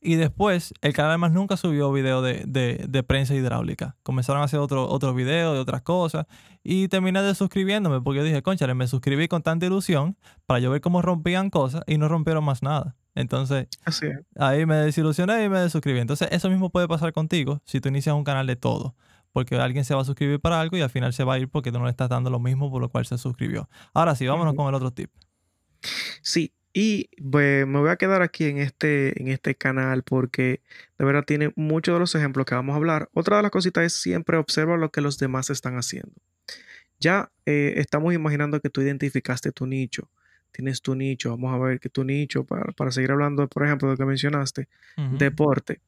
y después el canal además nunca subió video de, de, de prensa hidráulica. Comenzaron a hacer otro- otros videos de otras cosas y terminé de suscribiéndome porque yo dije, conchale, me suscribí con tanta ilusión para yo ver cómo rompían cosas y no rompieron más nada. Entonces, Así. Ahí me desilusioné y me desuscribí. Entonces, eso mismo puede pasar contigo si tú inicias un canal de todo. Porque alguien se va a suscribir para algo y al final se va a ir porque tú no le estás dando lo mismo por lo cual se suscribió. Ahora sí, vámonos con el otro tip. Sí, y pues, me voy a quedar aquí en este, en este canal porque de verdad tiene muchos de los ejemplos que vamos a hablar. Otra de las cositas es siempre observa lo que los demás están haciendo. Ya eh, estamos imaginando que tú identificaste tu nicho. Tienes tu nicho. Vamos a ver que tu nicho, para, para seguir hablando, por ejemplo, de lo que mencionaste, deporte.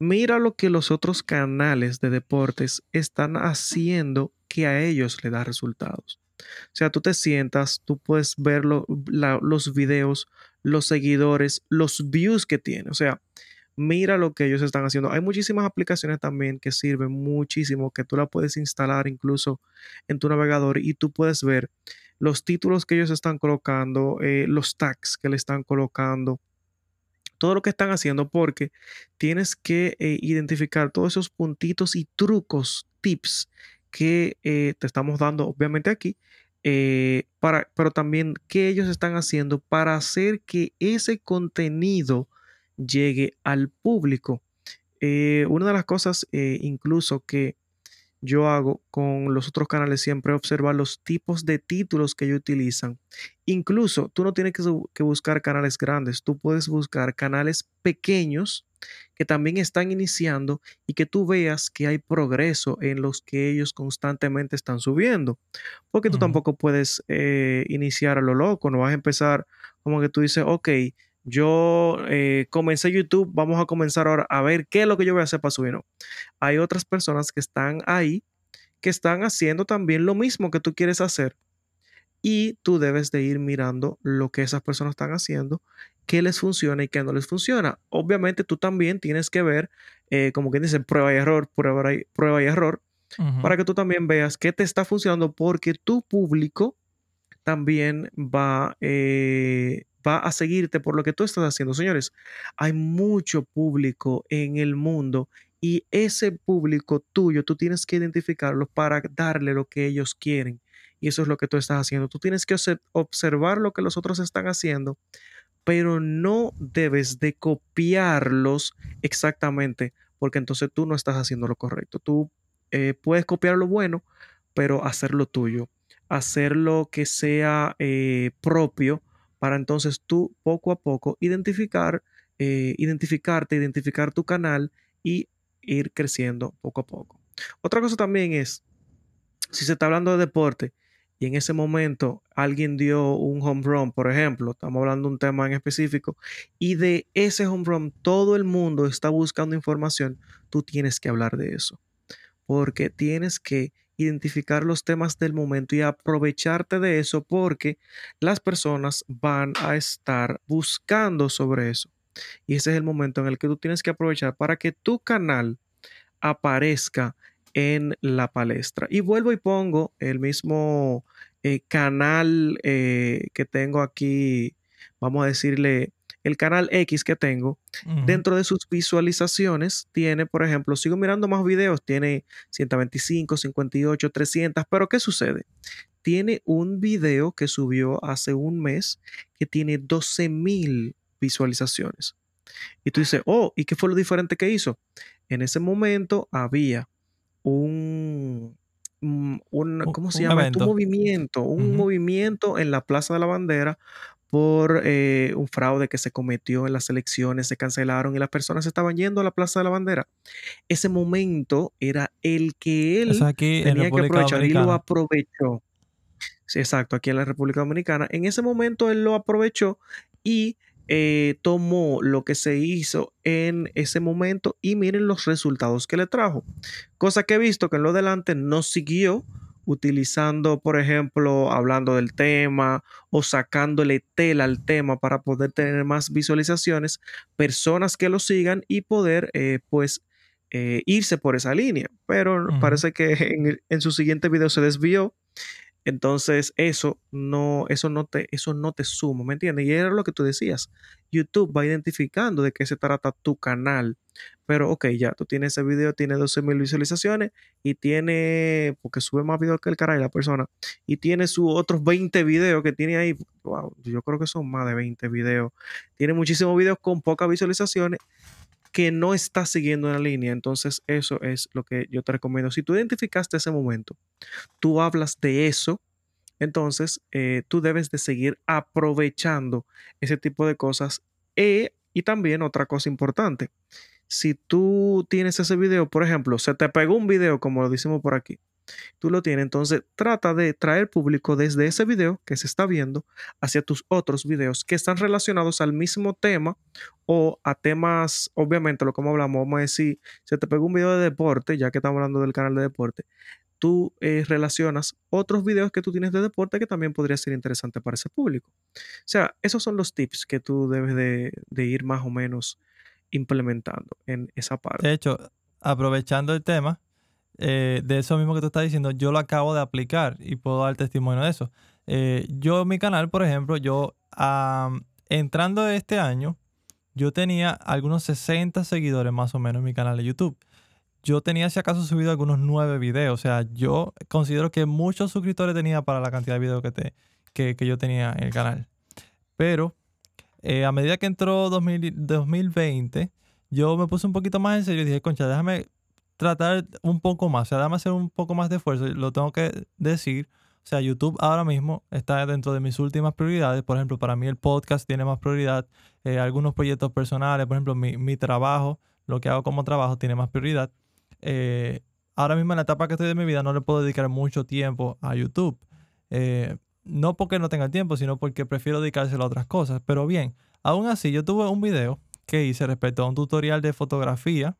Mira lo que los otros canales de deportes están haciendo que a ellos le da resultados. O sea, tú te sientas, tú puedes ver los videos, los seguidores, los views que tiene. O sea, mira lo que ellos están haciendo. Hay muchísimas aplicaciones también que sirven muchísimo, que tú la puedes instalar incluso en tu navegador y tú puedes ver los títulos que ellos están colocando, eh, los tags que le están colocando, todo lo que están haciendo porque tienes que eh, identificar todos esos puntitos y trucos, tips que eh, te estamos dando obviamente aquí, eh, para, pero también qué ellos están haciendo para hacer que ese contenido llegue al público. Eh, una de las cosas incluso que yo hago con los otros canales siempre observar los tipos de títulos que ellos utilizan. Incluso tú no tienes que buscar canales grandes, tú puedes buscar canales pequeños que también están iniciando y que tú veas que hay progreso en los que ellos constantemente están subiendo. Porque tú tampoco puedes eh, iniciar a lo loco, no vas a empezar como que tú dices, ok, yo eh, comencé YouTube, vamos a comenzar ahora a ver qué es lo que yo voy a hacer para subir. No, hay otras personas que están ahí, que están haciendo también lo mismo que tú quieres hacer. Y tú debes de ir mirando lo que esas personas están haciendo, qué les funciona y qué no les funciona. Obviamente tú también tienes que ver, eh, como quien dice, prueba y error, prueba y, prueba y error, para que tú también veas qué te está funcionando, porque tu público también va, eh, va a seguirte por lo que tú estás haciendo. Señores, hay mucho público en el mundo y ese público tuyo, tú tienes que identificarlo para darle lo que ellos quieren. Y eso es lo que tú estás haciendo. Tú tienes que obse- observar lo que los otros están haciendo, pero no debes de copiarlos exactamente, porque entonces tú no estás haciendo lo correcto. Tú eh, puedes copiar lo bueno, pero hacerlo tuyo, hacerlo que sea eh, propio para entonces tú poco a poco identificar, eh, identificarte, identificar tu canal y ir creciendo poco a poco. Otra cosa también es, si se está hablando de deporte y en ese momento alguien dio un home run, por ejemplo, estamos hablando de un tema en específico, y de ese home run todo el mundo está buscando información, tú tienes que hablar de eso porque tienes que identificar los temas del momento y aprovecharte de eso porque las personas van a estar buscando sobre eso. Y ese es el momento en el que tú tienes que aprovechar para que tu canal aparezca en la palestra. Y vuelvo y pongo el mismo eh, canal eh, que tengo aquí, vamos a decirle, el canal X que tengo, dentro de sus visualizaciones tiene, por ejemplo, sigo mirando más videos, tiene 125, 58, 300, pero ¿qué sucede? Tiene un video que subió hace un mes que tiene 12 mil visualizaciones. Y tú dices, oh, ¿y qué fue lo diferente que hizo? En ese momento había un, ¿cómo se llama? Un movimiento, un movimiento en la Plaza de la Bandera por eh, un fraude que se cometió en las elecciones, se cancelaron y las personas estaban yendo a la Plaza de la Bandera. Ese momento era el que él tenía que aprovechar y lo aprovechó. Sí, exacto, aquí en la República Dominicana. En ese momento él lo aprovechó y eh, tomó lo que se hizo en ese momento y miren los resultados que le trajo. Cosa que he visto que en lo adelante no siguió utilizando, por ejemplo, hablando del tema o sacándole tela al tema para poder tener más visualizaciones, personas que lo sigan y poder, eh, pues, eh, irse por esa línea. Pero parece que en, en, su siguiente video se desvió entonces, eso no, eso no te, eso no te suma, ¿me entiendes? Y era lo que tú decías. YouTube va identificando de qué se trata tu canal. Pero, ok, ya, tú tienes ese video, tiene 12 mil visualizaciones y tiene, porque sube más videos que el caray la persona, y tiene sus otros 20 videos que tiene ahí. Wow, yo creo que son más de 20 videos. Tiene muchísimos videos con pocas visualizaciones que no está siguiendo una línea. Entonces, eso es lo que yo te recomiendo. Si tú identificaste ese momento, tú hablas de eso, entonces eh, tú debes de seguir aprovechando ese tipo de cosas. E, y también otra cosa importante, si tú tienes ese video, por ejemplo, se te pegó un video, como lo decimos por aquí, tú lo tienes. Entonces, trata de traer público desde ese video que se está viendo hacia tus otros videos que están relacionados al mismo tema o a temas, obviamente, lo como hablamos, vamos a decir, se te pegó un video de deporte, ya que estamos hablando del canal de deporte, tú eh, relacionas otros videos que tú tienes de deporte que también podría ser interesante para ese público. O sea, esos son los tips que tú debes de, de ir más o menos implementando en esa parte. De hecho, aprovechando el tema, eh, de eso mismo que tú estás diciendo, yo lo acabo de aplicar y puedo dar testimonio de eso. Eh, yo, mi canal, por ejemplo, yo entrando este año, yo tenía algunos 60 seguidores más o menos en mi canal de YouTube. Yo tenía, si acaso, subido algunos 9 videos. O sea, yo considero que muchos suscriptores tenía para la cantidad de videos que, te, que, yo tenía en el canal. Pero eh, a medida que entró 2020, yo me puse un poquito más en serio y dije, concha, déjame tratar un poco más, o sea, déjame hacer un poco más de esfuerzo, lo tengo que decir. O sea, YouTube ahora mismo está dentro de mis últimas prioridades. Por ejemplo, para mí el podcast tiene más prioridad. Eh, algunos proyectos personales, por ejemplo, mi, trabajo, lo que hago como trabajo tiene más prioridad. Eh, ahora mismo en la etapa que estoy de mi vida no le puedo dedicar mucho tiempo a YouTube. Eh, no porque no tenga tiempo, sino porque prefiero dedicárselo a otras cosas. Pero bien, aún así, yo tuve un video que hice respecto a un tutorial de fotografía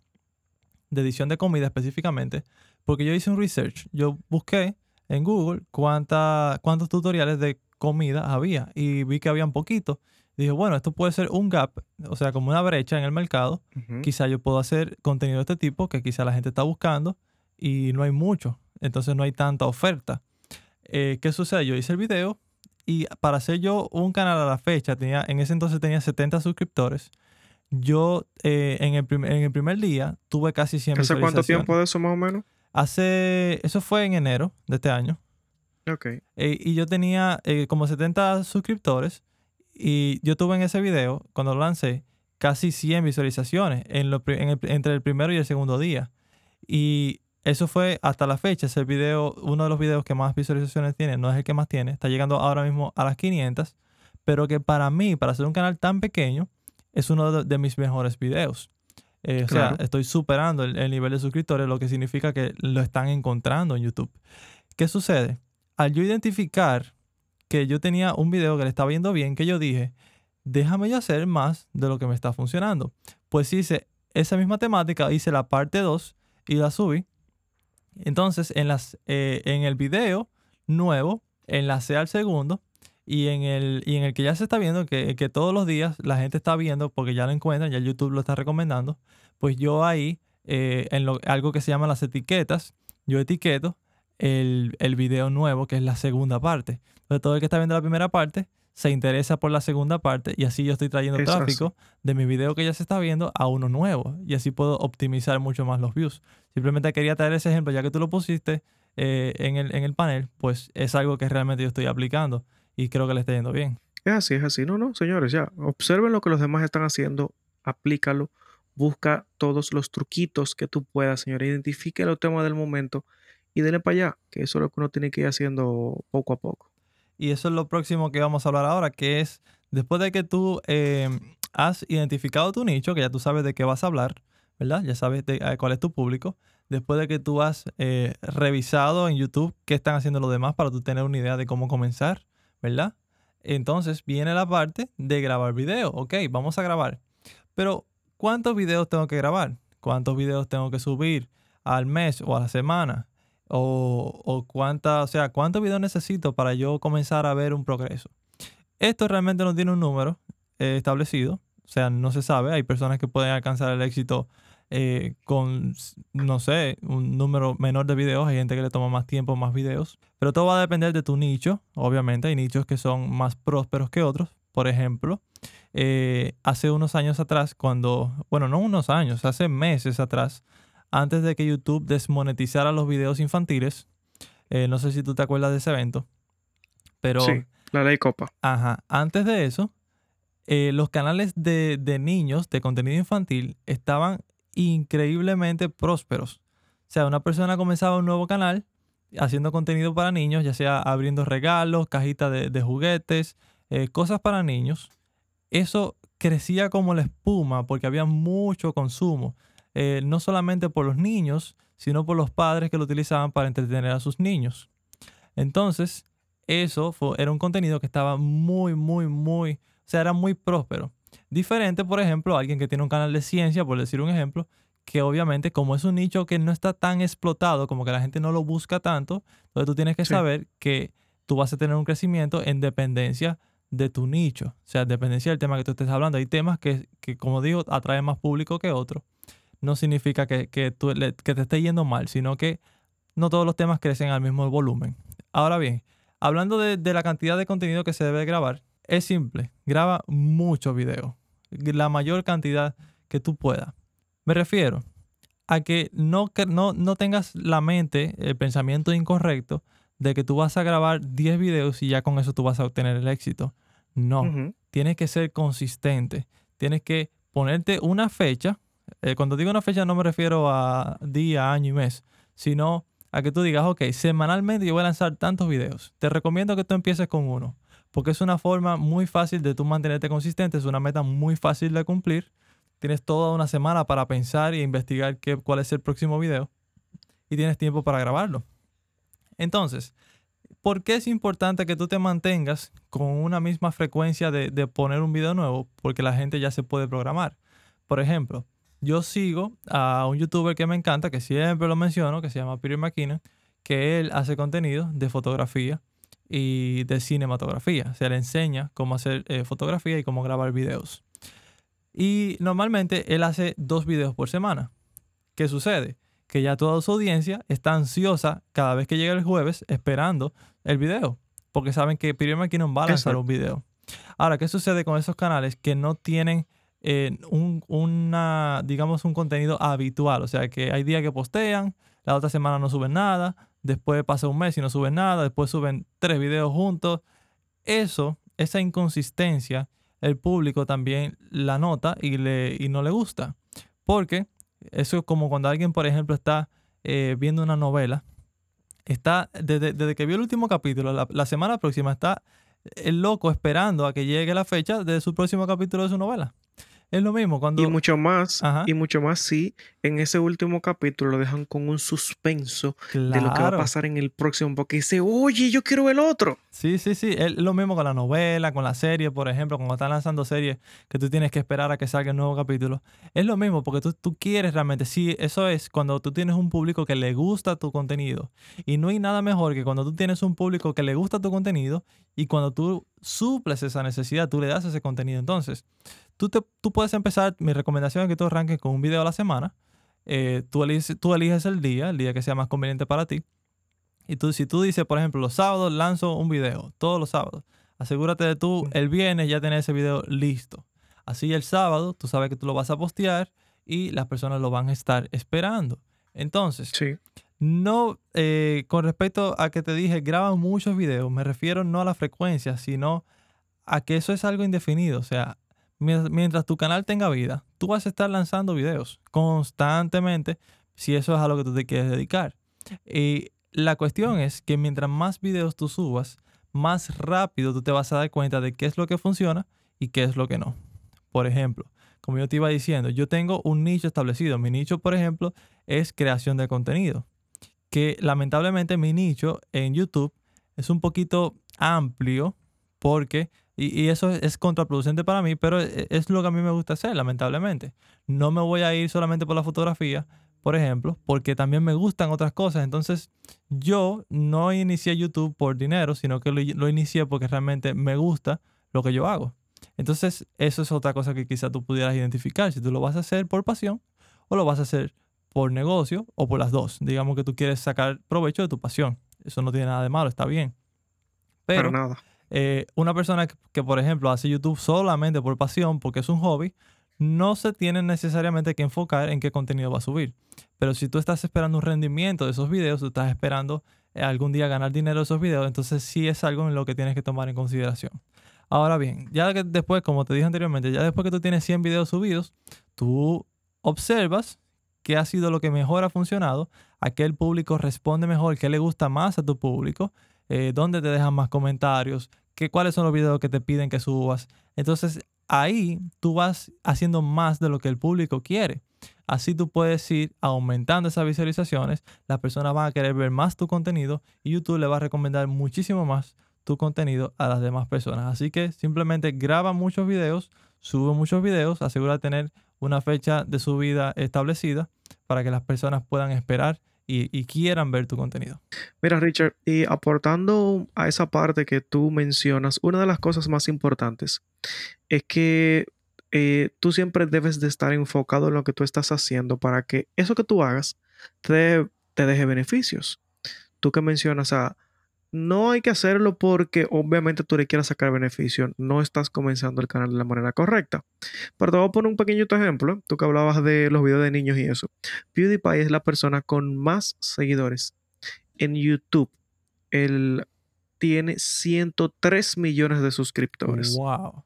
de edición de comida específicamente, porque yo hice un research. Yo busqué en Google cuánta, cuántos tutoriales de comida había y vi que había un poquito. Dije, bueno, esto puede ser un gap, o sea, como una brecha en el mercado. Quizá yo puedo hacer contenido de este tipo que quizá la gente está buscando y no hay mucho. Entonces no hay tanta oferta. Eh, ¿Qué sucede? Yo hice el video y para hacer yo un canal a la fecha, tenía, en ese entonces tenía 70 suscriptores. Yo eh, en, el en, el primer día tuve casi 100 ¿Hace cuánto tiempo de eso más o menos? Hace, eso fue en enero de este año. Ok. Eh, y yo tenía eh, como 70 suscriptores y yo tuve en ese video, cuando lo lancé, casi 100 visualizaciones en lo, entre el primero y el segundo día. Y eso fue hasta la fecha. Ese video, uno de los videos que más visualizaciones tiene, no es el que más tiene, está llegando ahora mismo a las 500, pero que para mí, para hacer un canal tan pequeño, es uno de, mis mejores videos. Eh, o sea, estoy superando el, nivel de suscriptores, lo que significa que lo están encontrando en YouTube. ¿Qué sucede? Al yo identificar que yo tenía un video que le estaba viendo bien, que yo dije, déjame yo hacer más de lo que me está funcionando. Pues hice esa misma temática, hice la parte 2 y la subí. Entonces, en, las, eh, en el video nuevo, enlacé al segundo y en el, y en el que ya se está viendo, que, que todos los días la gente está viendo porque ya lo encuentran, ya YouTube lo está recomendando, pues yo ahí, eh, en lo, algo que se llama las etiquetas, yo etiqueto el, el, video nuevo, que es la segunda parte. Entonces todo el que está viendo la primera parte se interesa por la segunda parte y así yo estoy trayendo tráfico de mi video que ya se está viendo a uno nuevo y así puedo optimizar mucho más los views. Simplemente quería traer ese ejemplo, ya que tú lo pusiste eh, en, el, en el panel, pues es algo que realmente yo estoy aplicando y creo que le está yendo bien. Es así, es así. No, no, señores, ya. Observen lo que los demás están haciendo, aplícalo, busca todos los truquitos que tú puedas, señor, identifique los temas del momento y dele para allá, que eso es lo que uno tiene que ir haciendo poco a poco. Y eso es lo próximo que vamos a hablar ahora, que es después de que tú eh, has identificado tu nicho, que ya tú sabes de qué vas a hablar, ¿verdad? Ya sabes de, eh, cuál es tu público. Después de que tú has eh, revisado en YouTube qué están haciendo los demás para tú tener una idea de cómo comenzar, ¿verdad? Entonces viene la parte de grabar video. Ok, vamos a grabar. Pero, ¿cuántos videos tengo que grabar? ¿Cuántos videos tengo que subir al mes o a la semana? O, cuánta, o sea, cuántos videos necesito para yo comenzar a ver un progreso. Esto realmente no tiene un número eh, establecido, o sea, no se sabe. Hay personas que pueden alcanzar el éxito eh, con, no sé, un número menor de videos. Hay gente que le toma más tiempo, más videos. Pero todo va a depender de tu nicho. Obviamente hay nichos que son más prósperos que otros. Por ejemplo, eh, hace unos años atrás, cuando, bueno, no unos años, hace meses atrás, antes de que YouTube desmonetizara los videos infantiles, eh, no sé si tú te acuerdas de ese evento, pero... Sí, la ley Copa. Ajá, antes de eso, los canales de, de niños de contenido infantil estaban increíblemente prósperos. O sea, una persona comenzaba un nuevo canal haciendo contenido para niños, ya sea abriendo regalos, cajitas de, juguetes, eh, cosas para niños. Eso crecía como la espuma porque había mucho consumo. Eh, no solamente por los niños, sino por los padres que lo utilizaban para entretener a sus niños. Entonces, eso era un contenido que estaba muy, muy, muy, o sea, era muy próspero. Diferente, por ejemplo, alguien que tiene un canal de ciencia, por decir un ejemplo, que obviamente como es un nicho que no está tan explotado, como que la gente no lo busca tanto, entonces tú tienes que saber que tú vas a tener un crecimiento en dependencia de tu nicho, o sea, dependencia del tema que tú estés hablando. Hay temas que, como digo, atraen más público que otros. No significa que, que, tú, que te esté yendo mal, sino que no todos los temas crecen al mismo volumen. Ahora bien, hablando de, de la cantidad de contenido que se debe grabar, es simple, graba mucho video, la mayor cantidad que tú puedas. Me refiero a que no, que no, no tengas la mente, el pensamiento incorrecto de que tú vas a grabar 10 videos y ya con eso tú vas a obtener el éxito. No, tienes que ser consistente, tienes que ponerte una fecha. Eh, cuando digo una fecha no me refiero a día, año y mes, sino a que tú digas, ok, semanalmente yo voy a lanzar tantos videos. Te recomiendo que tú empieces con uno porque es una forma muy fácil de tú mantenerte consistente, es una meta muy fácil de cumplir. Tienes toda una semana para pensar e investigar qué, cuál es el próximo video y tienes tiempo para grabarlo. Entonces, ¿por qué es importante que tú te mantengas con una misma frecuencia de, poner un video nuevo? Porque la gente ya se puede programar. Por ejemplo, yo sigo a un youtuber que me encanta, que siempre lo menciono, que se llama Peter McKinnon, que él hace contenido de fotografía y de cinematografía. Se le enseña cómo hacer eh, fotografía y cómo grabar videos. Y normalmente él hace dos videos por semana. ¿Qué sucede? Que ya toda su audiencia está ansiosa cada vez que llega el jueves esperando el video. Porque saben que Peter McKinnon va a lanzar un video. Ahora, ¿qué sucede con esos canales que no tienen eh, un, una, digamos, un contenido habitual? O sea, que hay días que postean, la otra semana no suben nada, después pasa un mes y no suben nada, después suben tres videos juntos. Eso, esa inconsistencia, el público también la nota y, le, y no le gusta. Porque eso es como cuando alguien, por ejemplo, está eh, viendo una novela, está desde, que vio el último capítulo, la semana próxima está el loco esperando a que llegue la fecha de su próximo capítulo de su novela. Es lo mismo cuando... Y mucho más, y mucho más si en ese último capítulo lo dejan con un suspenso de lo que va a pasar en el próximo, porque dice, oye, yo quiero el otro. Sí, sí, sí, es lo mismo con la novela, con la serie, por ejemplo, cuando están lanzando series que tú tienes que esperar a que salga el nuevo capítulo. Es lo mismo, porque tú, tú quieres realmente, sí, eso es cuando tú tienes un público que le gusta tu contenido. Y no hay nada mejor que cuando tú tienes un público que le gusta tu contenido y cuando tú suples esa necesidad, tú le das ese contenido. Entonces, Tú, tú puedes empezar, mi recomendación es que tú arranques con un video a la semana. Eh, tú, eliges, tú eliges el día, el día que sea más conveniente para ti. Y tú, si tú dices, por ejemplo, los sábados lanzo un video, todos los sábados, asegúrate de tú el viernes ya tener ese video listo. Así el sábado tú sabes que tú lo vas a postear y las personas lo van a estar esperando. Entonces, no, eh, con respecto a que te dije, graba muchos videos, me refiero no a la frecuencia, sino a que eso es algo indefinido. O sea, mientras tu canal tenga vida, tú vas a estar lanzando videos constantemente si eso es a lo que tú te quieres dedicar. Y la cuestión es que mientras más videos tú subas, más rápido tú te vas a dar cuenta de qué es lo que funciona y qué es lo que no. Por ejemplo, como yo te iba diciendo, yo tengo un nicho establecido. Mi nicho, por ejemplo, es creación de contenido. Que lamentablemente mi nicho en YouTube es un poquito amplio porque, y, eso es contraproducente para mí, pero es, es lo que a mí me gusta hacer, lamentablemente. No me voy a ir solamente por la fotografía, por ejemplo, porque también me gustan otras cosas. Entonces, yo no inicié YouTube por dinero, sino que lo, inicié porque realmente me gusta lo que yo hago. Entonces, eso es otra cosa que quizá tú pudieras identificar, si tú lo vas a hacer por pasión o lo vas a hacer por negocio o por las dos. Digamos que tú quieres sacar provecho de tu pasión. Eso no tiene nada de malo, está bien. Pero, nada. Eh, una persona que, por ejemplo, hace YouTube solamente por pasión, porque es un hobby, no se tiene necesariamente que enfocar en qué contenido va a subir. Pero si tú estás esperando un rendimiento de esos videos, tú estás esperando eh, algún día ganar dinero de esos videos, entonces sí es algo en lo que tienes que tomar en consideración. Ahora bien, ya que después, como te dije anteriormente, ya después que tú tienes 100 videos subidos, tú observas qué ha sido lo que mejor ha funcionado, a qué el público responde mejor, qué le gusta más a tu público, eh, dónde te dejan más comentarios, qué, cuáles son los videos que te piden que subas. Entonces ahí tú vas haciendo más de lo que el público quiere. Así tú puedes ir aumentando esas visualizaciones, las personas van a querer ver más tu contenido y YouTube le va a recomendar muchísimo más tu contenido a las demás personas. Así que simplemente graba muchos videos, sube muchos videos, asegura tener una fecha de subida establecida para que las personas puedan esperar y, quieran ver tu contenido. Mira, Richard, y aportando a esa parte que tú mencionas, una de las cosas más importantes es que eh, tú siempre debes de estar enfocado en lo que tú estás haciendo para que eso que tú hagas te, te deje beneficios. Tú que mencionas a no hay que hacerlo porque obviamente tú le quieras sacar beneficio, no estás comenzando el canal de la manera correcta. Pero te voy a poner un pequeño ejemplo, tú que hablabas de los videos de niños y eso. PewDiePie es la persona con más seguidores en YouTube. Él tiene 103 millones de suscriptores. Wow.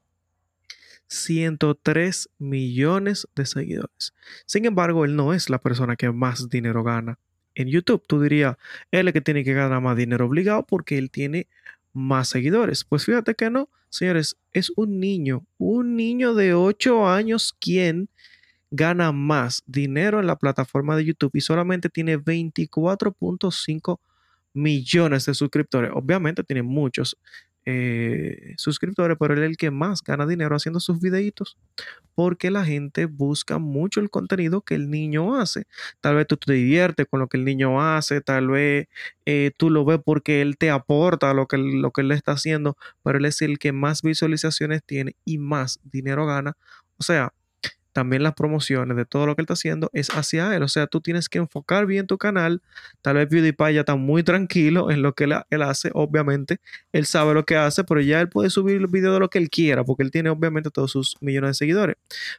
103 millones de seguidores. Sin embargo, él no es la persona que más dinero gana en YouTube. Tú dirías, él es que tiene que ganar más dinero obligado porque él tiene más seguidores. Pues fíjate que no, señores, es un niño, un niño de 8 años quien gana más dinero en la plataforma de YouTube y solamente tiene 24.5 millones de suscriptores. Obviamente tiene muchos eh, suscriptores, pero él es el que más gana dinero haciendo sus videitos porque la gente busca mucho el contenido que el niño hace. Tal vez tú te diviertes con lo que el niño hace, tal vez eh, tú lo ves porque él te aporta lo que, lo que él está haciendo, pero él es el que más visualizaciones tiene y más dinero gana. O sea, también las promociones de todo lo que él está haciendo es hacia él. O sea, tú tienes que enfocar bien tu canal. Tal vez PewDiePie ya está muy tranquilo en lo que él, hace. Obviamente, él sabe lo que hace, pero ya él puede subir el video de lo que él quiera, porque él tiene obviamente todos sus millones de seguidores.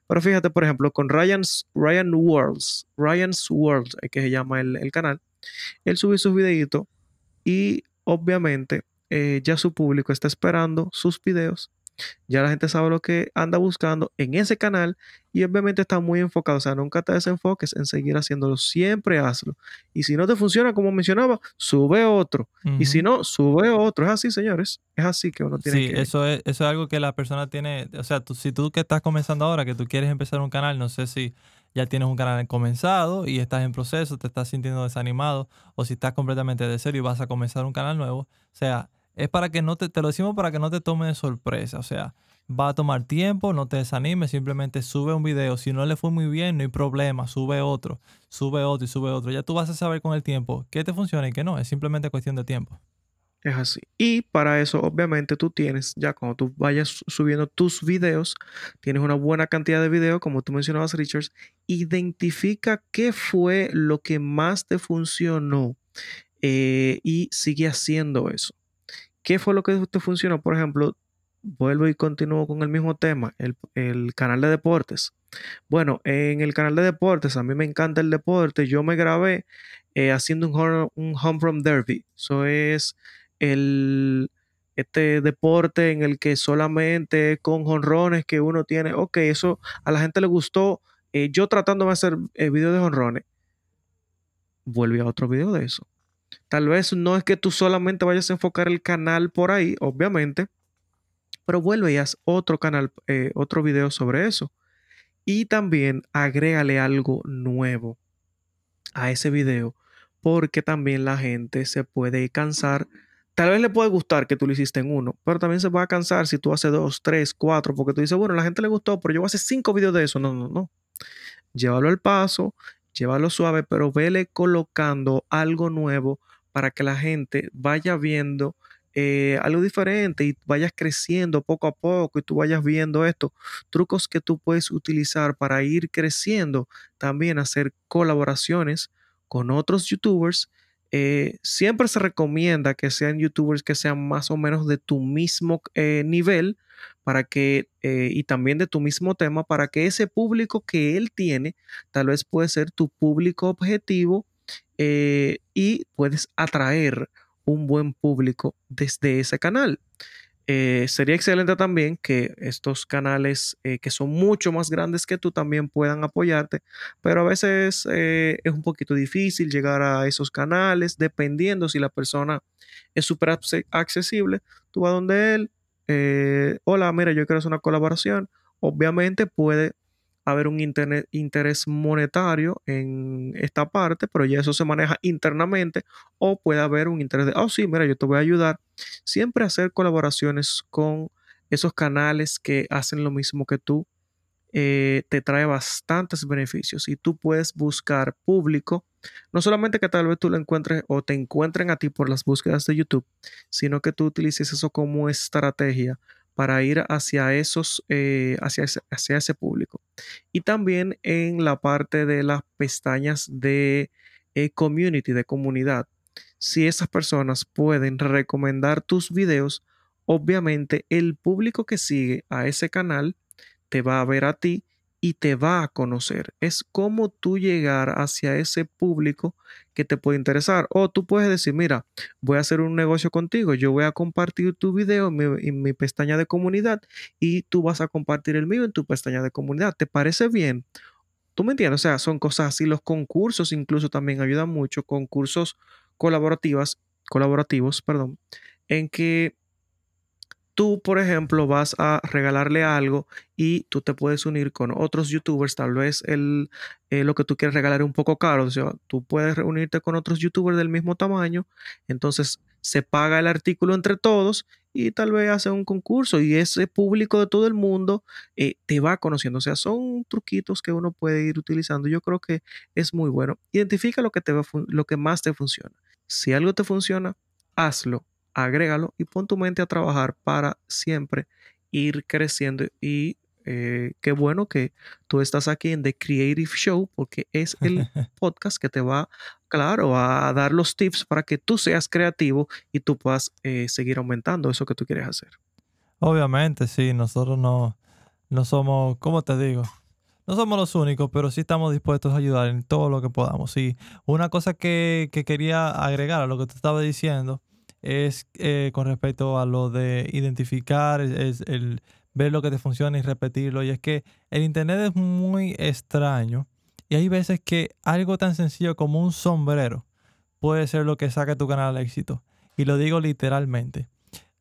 Pero fíjate, por ejemplo, con Ryan's, Ryan Worlds, Ryan's World, que se llama el, canal, él sube sus videitos y obviamente eh, ya su público está esperando sus videos ya la gente sabe lo que anda buscando en ese canal y obviamente está muy enfocado. O sea, nunca te desenfoques en seguir haciéndolo. Siempre hazlo. Y si no te funciona, como mencionaba, sube otro. Y si no, sube otro. Es así, señores. Es así que uno tiene sí, que... eso es, eso es algo que la persona tiene. O sea, tú, si tú que estás comenzando ahora, que tú quieres empezar un canal, no sé si ya tienes un canal comenzado y estás en proceso, te estás sintiendo desanimado, o si estás completamente de serio y vas a comenzar un canal nuevo. O sea, es para que no te, te lo decimos para que no te tome de sorpresa. O sea, va a tomar tiempo, no te desanimes, simplemente sube un video. Si no le fue muy bien, no hay problema, sube otro, sube otro y sube otro. Ya tú vas a saber con el tiempo qué te funciona y qué no. Es simplemente cuestión de tiempo. Es así. Y para eso, obviamente, tú tienes, ya cuando tú vayas subiendo tus videos, tienes una buena cantidad de videos, como tú mencionabas, Richards, identifica qué fue lo que más te funcionó eh, y sigue haciendo eso. ¿Qué fue lo que te funcionó? Por ejemplo, vuelvo y continúo con el mismo tema, el, canal de deportes. Bueno, en el canal de deportes, a mí me encanta el deporte. Yo me grabé eh, haciendo un home, un home from derby. Eso es el, este deporte en el que solamente con jonrones que uno tiene, ok, eso a la gente le gustó, eh, yo tratando de hacer eh, videos de jonrones, vuelve a otro video de eso. Tal vez no es que tú solamente vayas a enfocar el canal por ahí, obviamente, pero vuelve y haz otro canal, eh, otro video sobre eso. Y también agrégale algo nuevo a ese video, porque también la gente se puede cansar. Tal vez le puede gustar que tú lo hiciste en uno, pero también se va a cansar si tú haces dos, tres, cuatro, porque tú dices, bueno, la gente le gustó, pero yo voy a hacer cinco videos de eso. No, no, no. Llévalo al paso, llévalo suave, pero vele colocando algo nuevo para que la gente vaya viendo eh, algo diferente y vayas creciendo poco a poco y tú vayas viendo esto, trucos que tú puedes utilizar para ir creciendo, también hacer colaboraciones con otros youtubers. Eh, siempre se recomienda que sean youtubers que sean más o menos de tu mismo eh, nivel para que y también de tu mismo tema para que ese público que él tiene tal vez puede ser tu público objetivo y puedes atraer un buen público desde ese canal. Eh, sería excelente también que estos canales eh, que son mucho más grandes que tú también puedan apoyarte, pero a veces eh, es un poquito difícil llegar a esos canales dependiendo si la persona es súper accesible. Tú vas donde él, hola, mira, yo quiero hacer una colaboración. Obviamente puede haber un interés monetario en esta parte, pero ya eso se maneja internamente, o puede haber un interés de, oh sí, mira, yo te voy a ayudar. Siempre hacer colaboraciones con esos canales que hacen lo mismo que tú, eh, te trae bastantes beneficios y tú puedes buscar público, no solamente que tal vez tú lo encuentres o te encuentren a ti por las búsquedas de YouTube, sino que tú utilices eso como estrategia para ir hacia esos, eh, hacia, ese, público. Y también en la parte de las pestañas de eh, community, de comunidad. Si esas personas pueden recomendar tus videos, obviamente el público que sigue a ese canal te va a ver a ti y te va a conocer. Es como tú llegar hacia ese público que te puede interesar. O tú puedes decir, mira, voy a hacer un negocio contigo, yo voy a compartir tu video en mi, pestaña de comunidad y tú vas a compartir el mío en tu pestaña de comunidad. ¿Te parece bien? ¿Tú me entiendes? O sea, son cosas así. Los concursos incluso también ayudan mucho, concursos colaborativas, colaborativos, perdón, en que tú, por ejemplo, vas a regalarle algo y tú te puedes unir con otros youtubers, tal vez el, eh, lo que tú quieres regalar es un poco caro, o sea, tú puedes reunirte con otros youtubers del mismo tamaño, entonces se paga el artículo entre todos y tal vez hace un concurso y ese público de todo el mundo eh, te va conociendo, o sea, son truquitos que uno puede ir utilizando, yo creo que es muy bueno. Identifica lo que, te va, lo que más te funciona. Si algo te funciona, hazlo agrégalo y pon tu mente a trabajar para siempre ir creciendo y eh, qué bueno que tú estás aquí en The Creative Show porque es el (laughs) podcast que te va, claro, a dar los tips para que tú seas creativo y tú puedas eh, seguir aumentando eso que tú quieres hacer. Obviamente, sí, nosotros no, no somos, ¿cómo te digo? No somos los únicos, pero sí estamos dispuestos a ayudar en todo lo que podamos. Y una cosa que, que quería agregar a lo que tú estabas diciendo es eh, con respecto a lo de identificar, es, el ver lo que te funciona y repetirlo. Y es que el Internet es muy extraño y hay veces que algo tan sencillo como un sombrero puede ser lo que saque tu canal al éxito. Y lo digo literalmente.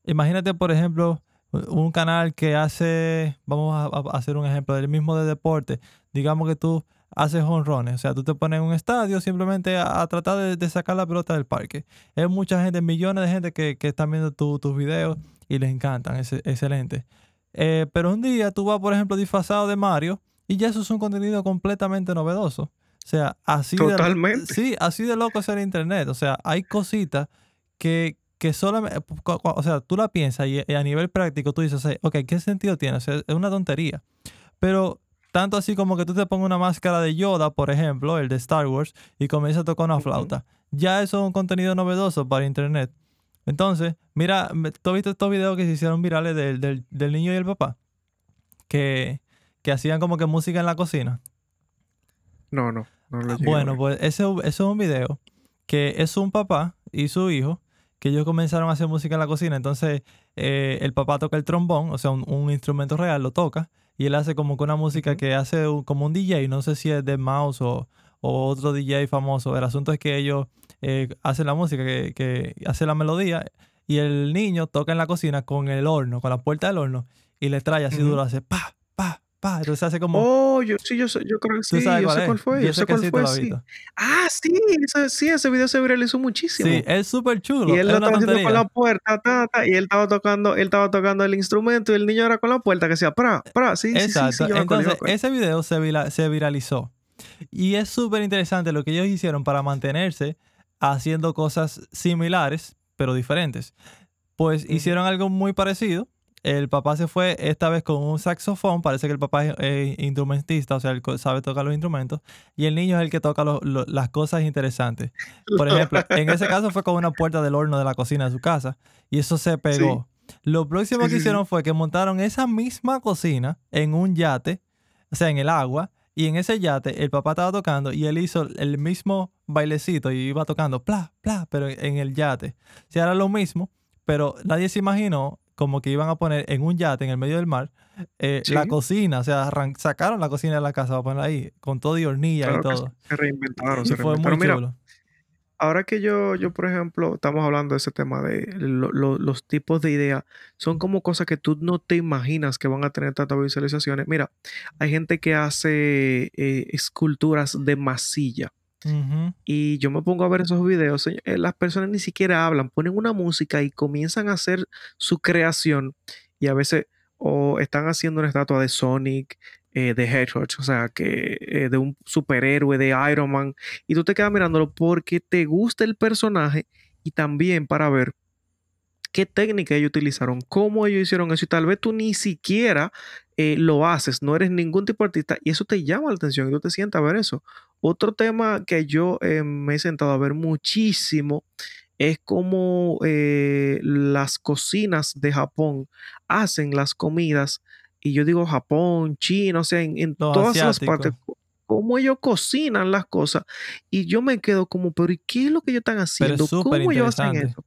Imagínate, por ejemplo, un canal que hace, vamos a, hacer un ejemplo del mismo de deporte. Digamos que tú haces honrones. O sea, tú te pones en un estadio simplemente a, tratar de, sacar la pelota del parque. Hay mucha gente, millones de gente que, están viendo tus videos y les encantan. Es, excelente. Eh, pero un día tú vas, por ejemplo, disfrazado de Mario y ya eso es un contenido completamente novedoso. O sea, así Totalmente. de sí, así de loco es el internet. O sea, hay cositas que, que solamente, o sea, tú la piensas y, a nivel práctico tú dices, ok, ¿qué sentido tiene? O sea, es una tontería. Pero tanto así como que tú te pongas una máscara de Yoda, por ejemplo, el de Star Wars, y comienzas a tocar una flauta. Ya eso es un contenido novedoso para Internet. Entonces, mira, ¿tú has visto estos videos que se hicieron virales del, niño y el papá? Que, hacían como que música en la cocina. No, no. no lo bueno, pues ese, ese es un video que es un papá y su hijo que ellos comenzaron a hacer música en la cocina. Entonces, eh, el papá toca el trombón, o sea, un, un instrumento real, lo toca, y él hace como que una música que hace un- como un DJ, no sé si es de Mouse o, o otro DJ famoso. El asunto es que ellos eh, hacen la música, que, que hace la melodía, y el niño toca en la cocina con el horno, con la puerta del horno, y le trae así duro, hace pa, pa. Entonces hace como. Oh, yo sí, yo yo creo que ¿Tú sí, sabes yo cuál sé cuál fue, Yo yo sé cuál sí fue, sí. Ah, sí, ese, sí, ese video se viralizó muchísimo. Sí, es súper chulo. Y él es lo estaba haciendo con la puerta, ta, ta, y él estaba tocando, él estaba tocando el instrumento y el niño era con la puerta que decía, pra, pra, sí, sí, sí, sí, Exacto. Entonces, acuerdo. ese video se, vira- se viralizó. Y es súper interesante lo que ellos hicieron para mantenerse haciendo cosas similares, pero diferentes. Pues hicieron algo muy parecido. El papá se fue esta vez con un saxofón. Parece que el papá es eh, instrumentista, o sea, él sabe tocar los instrumentos. Y el niño es el que toca lo- lo- las cosas interesantes. Por ejemplo, (laughs) en ese caso fue con una puerta del horno de la cocina de su casa. Y eso se Sí, pegó. Lo próximo sí, que sí. hicieron fue que montaron esa misma cocina en un yate, o sea, en el agua. Y en ese yate el papá estaba tocando y él hizo el mismo bailecito y iba tocando, pla, pla, pero en el yate. O sea, era lo mismo, pero nadie se imaginó como que iban a poner en un yate en el medio del mar eh, la cocina. O sea, sacaron la cocina de la casa para ponerla ahí, con todo y hornilla y claro todo. se reinventaron, Y se fue muy reinventaron. Mira, chulo. ahora que yo, yo, por ejemplo, estamos hablando de ese tema de lo- lo- los tipos de ideas, son como cosas que tú no te imaginas que van a tener tantas visualizaciones. Mira, hay gente que hace eh, esculturas de masilla. Y yo me pongo a ver esos videos, eh, las personas ni siquiera hablan, ponen una música y comienzan a hacer su creación y a veces o están haciendo una estatua de Sonic, eh, de Hedgehog, o sea, que eh, de un superhéroe, de Iron Man, y tú te quedas mirándolo porque te gusta el personaje y también para ver qué técnica ellos utilizaron, cómo ellos hicieron eso y tal vez tú ni siquiera lo haces, no eres ningún tipo de artista y eso te llama la atención y tú te sientas a ver eso. Otro tema que yo eh, me he sentado a ver muchísimo es cómo eh, las cocinas de Japón hacen las comidas y yo digo Japón, China, o sea, en, todas las partes, cómo ellos cocinan las cosas y yo me quedo como, pero ¿y qué es lo que ellos están es haciendo? ¿Cómo ellos hacen eso?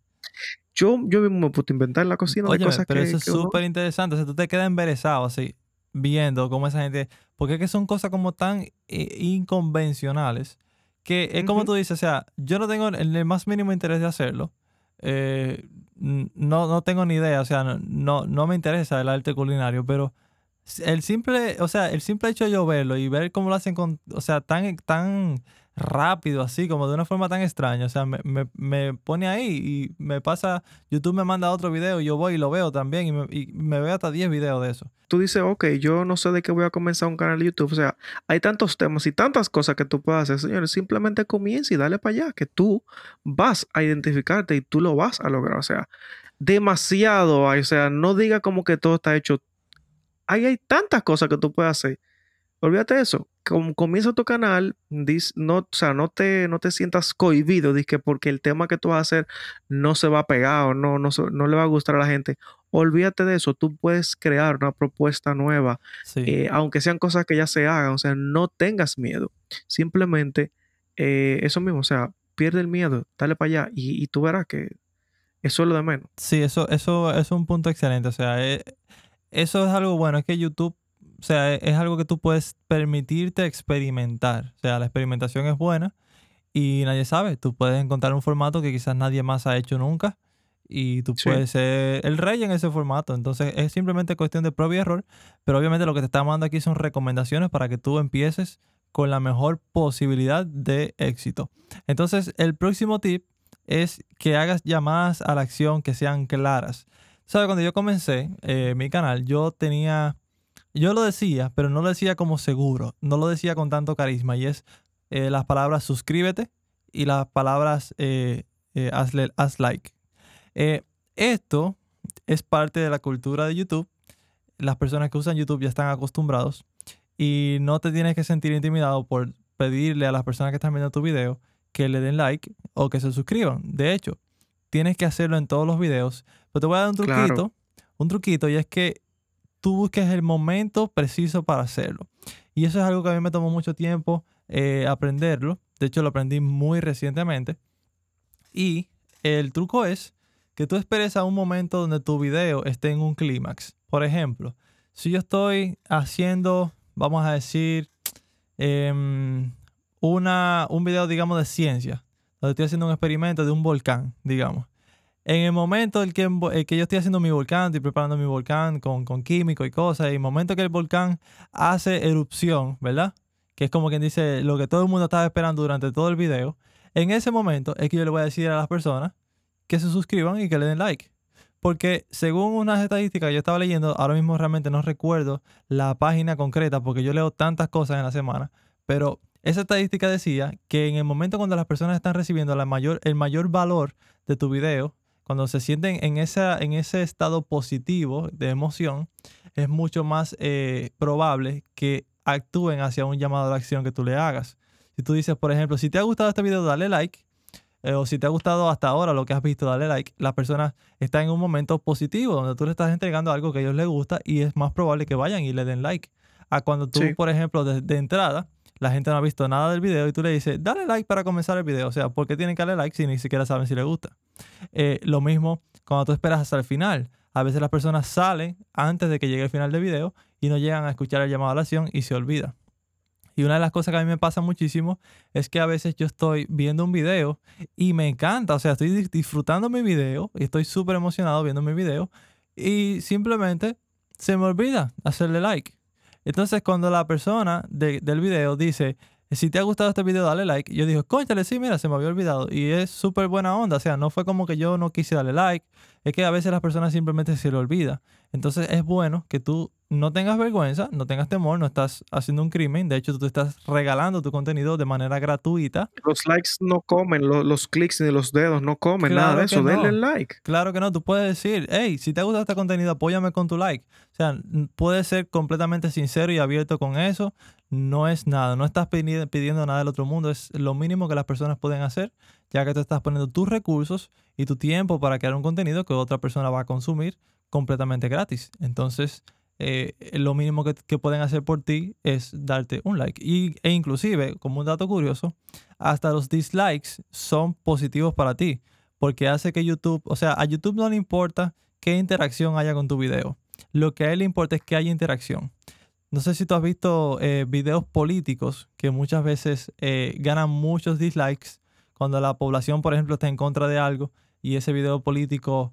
Yo, yo mismo me puedo inventar en la cocina de Óyeme, cosas pero eso que, es que uno... súper interesante. O sea, tú te quedas emberezado así, viendo cómo esa gente. Porque es que son cosas como tan eh, inconvencionales que es como tú dices, o sea, yo no tengo el, el más mínimo interés de hacerlo. eh, no, no tengo ni idea, o sea, no, no, no me interesa el arte culinario, pero el simple, o sea, el simple hecho de yo verlo y ver cómo lo hacen con, o sea, tan, tan rápido, así, como de una forma tan extraña, o sea, me, me, me pone ahí y me pasa, YouTube me manda otro video, y yo voy y lo veo también y me, y me veo hasta 10 videos de eso. Tú dices, ok, yo no sé de qué voy a comenzar un canal de YouTube. O sea, hay tantos temas y tantas cosas que tú puedes hacer, señores. Simplemente comienza y dale para allá, que tú vas a identificarte y tú lo vas a lograr. O sea, demasiado. O sea, no diga como que todo está hecho. Ahí hay tantas cosas que tú puedes hacer. Olvídate de eso. Como comienza tu canal, dis- no, o sea, no te, no te sientas cohibido que porque el tema que tú vas a hacer no se va a pegar o no, no, le va a gustar a la gente. Olvídate de eso. Tú puedes crear una propuesta nueva, Sí. eh, aunque sean cosas que ya se hagan. O sea, no tengas miedo. Simplemente eh, eso mismo. O sea, pierde el miedo, dale para allá y, y tú verás que eso es lo de menos. Sí, eso, eso, eso es un punto excelente. O sea, eh, eso es algo bueno. Es que YouTube, o sea, es, es algo que tú puedes permitirte experimentar. O sea, la experimentación es buena y nadie sabe. Tú puedes encontrar un formato que quizás nadie más ha hecho nunca y tú Sí. puedes ser el rey en ese formato. Entonces, es simplemente cuestión de prueba y error. Pero obviamente lo que te estamos dando aquí son recomendaciones para que tú empieces con la mejor posibilidad de éxito. Entonces, el próximo tip es que hagas llamadas a la acción que sean claras. ¿Sabes? Cuando yo comencé eh, mi canal, yo tenía, yo lo decía, pero no lo decía como seguro, no lo decía con tanto carisma. Y es eh, las palabras suscríbete y las palabras eh, eh, hazle- haz like. Esto es parte de la cultura de YouTube. Las personas que usan YouTube ya están acostumbrados y no te tienes que sentir intimidado por pedirle a las personas que están viendo tu video que le den like o que se suscriban. De hecho, tienes que hacerlo en todos los videos. Pero te voy a dar un Claro. truquito, un truquito y es que tú busques el momento preciso para hacerlo. Y eso es algo que a mí me tomó mucho tiempo eh, aprenderlo. De hecho, lo aprendí muy recientemente. Y el truco es que tú esperes a un momento donde tu video esté en un clímax. Por ejemplo, si yo estoy haciendo, vamos a decir, em, una, un video, digamos, de ciencia, donde estoy haciendo un experimento de un volcán, digamos. En el momento en que, que yo estoy haciendo mi volcán, estoy preparando mi volcán con, con químicos y cosas, y el momento que el volcán hace erupción, ¿verdad? Que es como quien dice lo que todo el mundo estaba esperando durante todo el video. En ese momento es que yo le voy a decir a las personas que se suscriban y que le den like. Porque según unas estadísticas que yo estaba leyendo, ahora mismo realmente no recuerdo la página concreta porque yo leo tantas cosas en la semana, pero esa estadística decía que en el momento cuando las personas están recibiendo la mayor, el mayor valor de tu video, cuando se sienten en, esa, en ese estado positivo de emoción, es mucho más eh, probable que actúen hacia un llamado de acción que tú le hagas. Si tú dices, por ejemplo, si te ha gustado este video, dale like. Eh, o si te ha gustado hasta ahora lo que has visto, dale like. La persona está en un momento positivo donde tú le estás entregando algo que a ellos les gusta y es más probable que vayan y le den like. A cuando tú, por ejemplo, de, entrada, la gente no ha visto nada del video y tú le dices, dale like para comenzar el video. O sea, ¿por qué tienen que darle like si ni siquiera saben si les gusta? Eh, lo mismo cuando tú esperas hasta el final. A veces las personas salen antes de que llegue el final del video y no llegan a escuchar el llamado a la acción y se olvida. Y una de las cosas que a mí me pasa muchísimo es que a veces yo estoy viendo un video y me encanta, o sea, estoy disfrutando mi video y estoy súper emocionado viendo mi video y simplemente se me olvida hacerle like. Entonces cuando la persona del video dice, si te ha gustado este video, dale like. Yo digo, conchale, sí, mira, se me había olvidado. Y es súper buena onda. O sea, no fue como que yo no quise darle like. Es que a veces las personas simplemente se le olvida. Entonces es bueno que tú no tengas vergüenza, no tengas temor, no estás haciendo un crimen. De hecho, tú te estás regalando tu contenido de manera gratuita. Los likes no comen, los, clics ni los dedos no comen, nada de eso. Denle like. Claro que no. Tú puedes decir, hey, si te gusta este contenido, apóyame con tu like. O sea, puedes ser completamente sincero y abierto con eso. No es nada. No estás pidiendo nada del otro mundo. Es lo mínimo que las personas pueden hacer, ya que tú estás poniendo tus recursos y tu tiempo para crear un contenido que otra persona va a consumir completamente gratis. Entonces, eh, lo mínimo que, pueden hacer por ti es darte un like. Y, e inclusive, como un dato curioso, hasta los dislikes son positivos para ti, porque hace que YouTube, o sea, a YouTube no le importa qué interacción haya con tu video. Lo que a él le importa es que haya interacción. No sé si tú has visto eh, videos políticos que muchas veces eh, ganan muchos dislikes cuando la población, por ejemplo, está en contra de algo y ese video político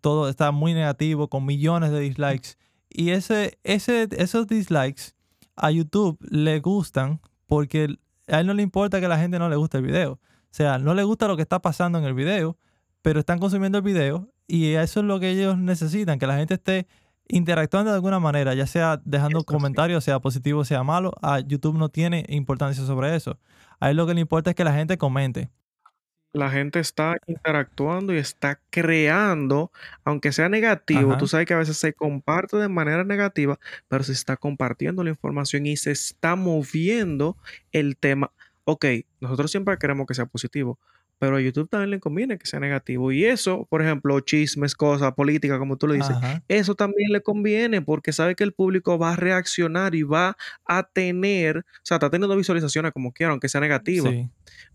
todo está muy negativo con millones de dislikes y ese, ese, esos dislikes a YouTube le gustan porque a él no le importa que a la gente no le guste el video. O sea, no le gusta lo que está pasando en el video, pero están consumiendo el video y eso es lo que ellos necesitan, que la gente esté interactuando de alguna manera, ya sea dejando comentarios, sea positivo, sea malo. A YouTube no tiene importancia sobre eso. A él lo que le importa es que la gente comente la gente está interactuando y está creando, aunque sea negativo, tú sabes que a veces se comparte de manera negativa, pero se está compartiendo la información y se está moviendo el tema. Ok, nosotros siempre queremos que sea positivo, pero a YouTube también le conviene que sea negativo. Y eso, por ejemplo, chismes, cosas, política, como tú lo dices, eso también le conviene porque sabe que el público va a reaccionar y va a tener, o sea, está teniendo visualizaciones como quiera, aunque sea negativo.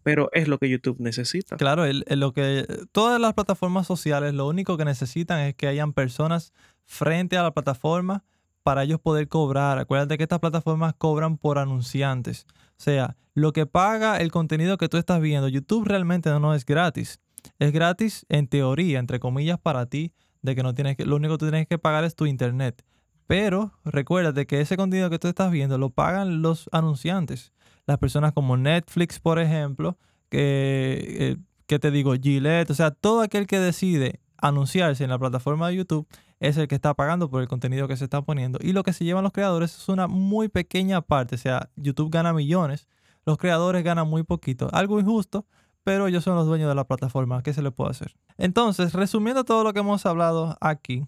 Pero es lo que YouTube necesita. Claro, lo que todas las plataformas sociales lo único que necesitan es que hayan personas frente a la plataforma para ellos poder cobrar. Acuérdate que estas plataformas cobran por anunciantes. O sea, lo que paga el contenido que tú estás viendo, YouTube realmente no es gratis. Es gratis en teoría, entre comillas, para ti, de que no tienes que, lo único que tú tienes que pagar es tu internet. Pero recuérdate que ese contenido que tú estás viendo lo pagan los anunciantes. Las personas como Netflix, por ejemplo, que, eh, te digo, Gillette, o sea, todo aquel que decide anunciarse en la plataforma de YouTube es el que está pagando por el contenido que se está poniendo. Y lo que se llevan los creadores es una muy pequeña parte. O sea, YouTube gana millones, los creadores ganan muy poquito. Algo injusto, pero ellos son los dueños de la plataforma. ¿Qué se le puede hacer? Entonces, resumiendo todo lo que hemos hablado aquí,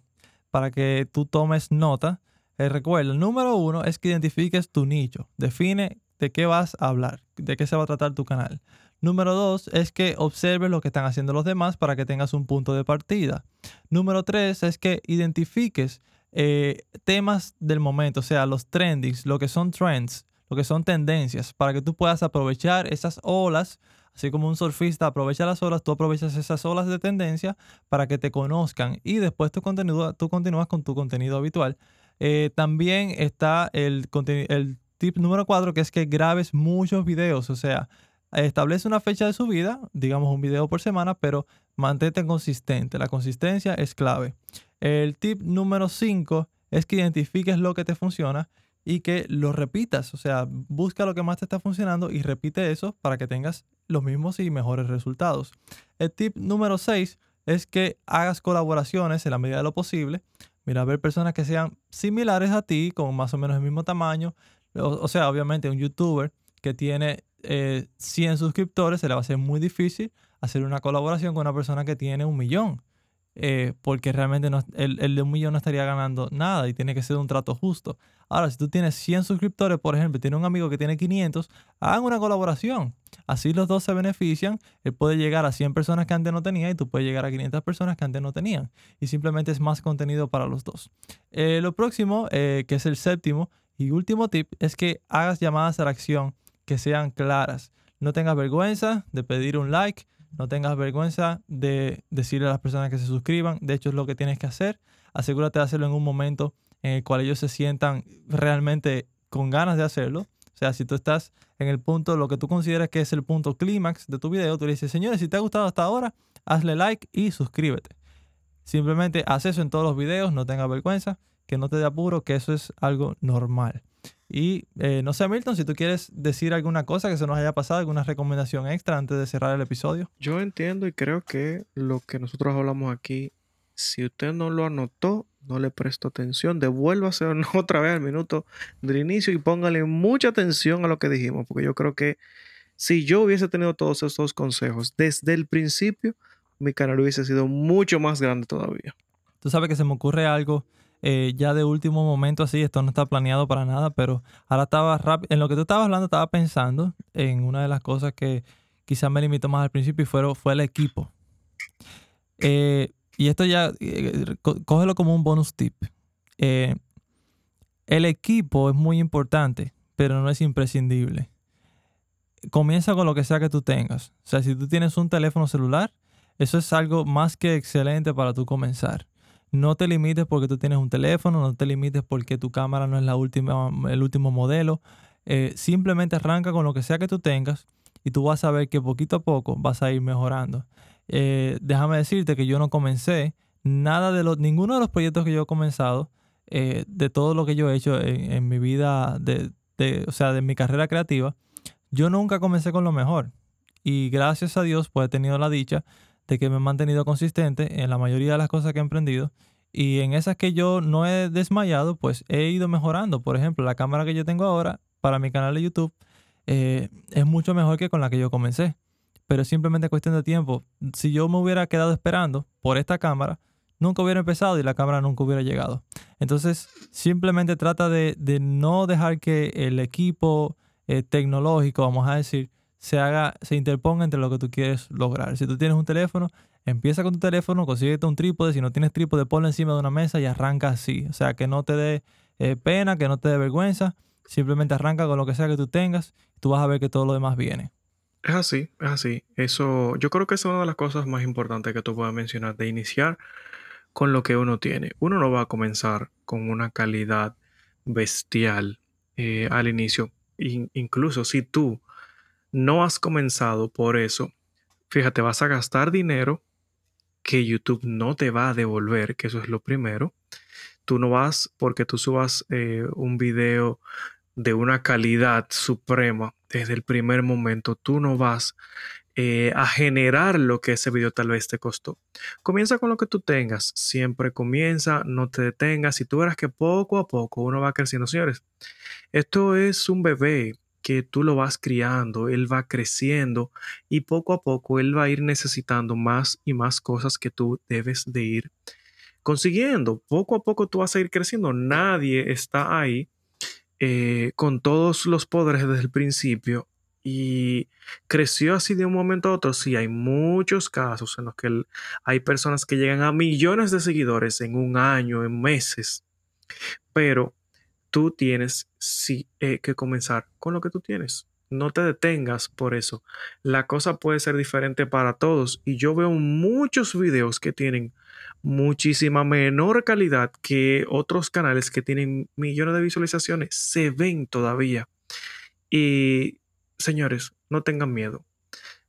para que tú tomes nota, eh, recuerda, el número uno es que identifiques tu nicho. Define de qué vas a hablar, de qué se va a tratar tu canal. Número dos es que observes lo que están haciendo los demás para que tengas un punto de partida. Número tres es que identifiques eh, temas del momento, o sea, los trendings, lo que son trends, lo que son tendencias, para que tú puedas aprovechar esas olas, Así como un surfista aprovecha las olas, tú aprovechas esas olas de tendencia para que te conozcan y después tu contenido, tú continúas con tu contenido habitual. Eh, también está el, el tip número 4, que es que grabes muchos videos. O sea, establece una fecha de subida, digamos un video por semana, pero mantente consistente. La consistencia es clave. El tip número 5 es que identifiques lo que te funciona y que lo repitas. O sea, busca lo que más te está funcionando y repite eso para que tengas los mismos y mejores resultados. El tip número 6 es que hagas colaboraciones en la medida de lo posible. Mira, ver personas que sean similares a ti, con más o menos el mismo tamaño. O, sea, obviamente un youtuber que tiene 100 eh, suscriptores, se le va a hacer muy difícil hacer una colaboración con una persona que tiene un millón. Eh, porque realmente el, el, de un millón no estaría ganando nada y tiene que ser un trato justo. Ahora, si tú tienes 100 suscriptores, por ejemplo, y un amigo que tiene 500, hagan una colaboración. Así los dos se benefician. Él puede llegar a 100 personas que antes no tenía y tú puedes llegar a 500 personas que antes no tenían. Y simplemente es más contenido para los dos. Eh, lo próximo, eh, que es el séptimo y último tip, es que hagas llamadas a la acción que sean claras. No tengas vergüenza de pedir un like no tengas vergüenza de decirle a las personas que se suscriban. De hecho, es lo que tienes que hacer. Asegúrate de hacerlo en un momento en el cual ellos se sientan realmente con ganas de hacerlo. O sea, si tú estás en el punto, lo que tú consideras que es el punto clímax de tu video, tú le dices, señores, si te ha gustado hasta ahora, hazle like y suscríbete. Simplemente haz eso en todos los videos, no tengas vergüenza, que no te dé apuro, que eso es algo normal. Y eh, no sé, Milton, si tú quieres decir alguna cosa que se nos haya pasado, alguna recomendación extra antes de cerrar el episodio. Yo entiendo y creo que lo que nosotros hablamos aquí, si usted no lo anotó, no le presto atención, devuélvase (laughs) otra vez al minuto del inicio y póngale mucha atención a lo que dijimos, porque yo creo que si yo hubiese tenido todos estos consejos desde el principio, mi canal hubiese sido mucho más grande todavía. Tú sabes que se me ocurre algo eh, ya de último momento así, esto no está planeado para nada, pero ahora estaba rápido, en lo que tú estabas hablando, estaba pensando en una de las cosas que quizás me limitó más al principio y fue, fue el equipo. Eh, y esto ya, eh, cógelo como un bonus tip. el equipo es muy importante, pero no es imprescindible. Comienza con lo que sea que tú tengas. O sea, si tú tienes un teléfono celular, eso es algo más que excelente para tú comenzar. No te limites porque tú tienes un teléfono, no te limites porque tu cámara no es la última, el último modelo. Eh, simplemente arranca con lo que sea que tú tengas y tú vas a ver que poquito a poco vas a ir mejorando. Eh, déjame decirte que yo no comencé nada de los, ninguno de los proyectos que yo he comenzado, eh, de todo lo que yo he hecho en, mi vida, de, o sea, de mi carrera creativa, yo nunca comencé con lo mejor. Y gracias a Dios, pues he tenido la dicha de que me he mantenido consistente en la mayoría de las cosas que he emprendido. Y en esas que yo no he desmayado, pues he ido mejorando. Por ejemplo, la cámara que yo tengo ahora para mi canal de YouTube eh, es mucho mejor que con la que yo comencé. Pero es simplemente cuestión de tiempo. Si yo me hubiera quedado esperando por esta cámara, nunca hubiera empezado y la cámara nunca hubiera llegado. Entonces, simplemente trata de, no dejar que el equipo eh, tecnológico, vamos a decir, se haga, se interponga entre lo que tú quieres lograr. Si tú tienes un teléfono, empieza con tu teléfono, consíguete un trípode. Si no tienes trípode, ponlo encima de una mesa y arranca así. O sea, que no te dé eh, pena, que no te dé vergüenza. Simplemente arranca con lo que sea que tú tengas. Y tú vas a ver que todo lo demás viene. Es así, es así. Eso, yo creo que es una de las cosas más importantes que tú puedas mencionar, de iniciar con lo que uno tiene. Uno no va a comenzar con una calidad bestial eh, al inicio. incluso si tú no has comenzado por eso, fíjate, vas a gastar dinero que YouTube no te va a devolver, que eso es lo primero. Tú no vas porque tú subas eh, un video de una calidad suprema desde el primer momento, tú no vas eh, a generar lo que ese video tal vez te costó. Comienza con lo que tú tengas, siempre comienza, no te detengas y tú verás que poco a poco uno va creciendo. Señores, esto es un bebé, que tú lo vas criando, él va creciendo y poco a poco él va a ir necesitando más y más cosas que tú debes de ir consiguiendo. Poco a poco tú vas a ir creciendo. Nadie está ahí eh, con todos los poderes desde el principio y creció así de un momento a otro. Sí, hay muchos casos en los que hay personas que llegan a millones de seguidores en un año, en meses, pero tú tienes eh, que comenzar con lo que tú tienes. no te detengas por eso. La cosa puede ser diferente para todos y yo veo muchos videos que tienen muchísima menor calidad que otros canales que tienen millones de visualizaciones. Se ven todavía. Y señores, no tengan miedo.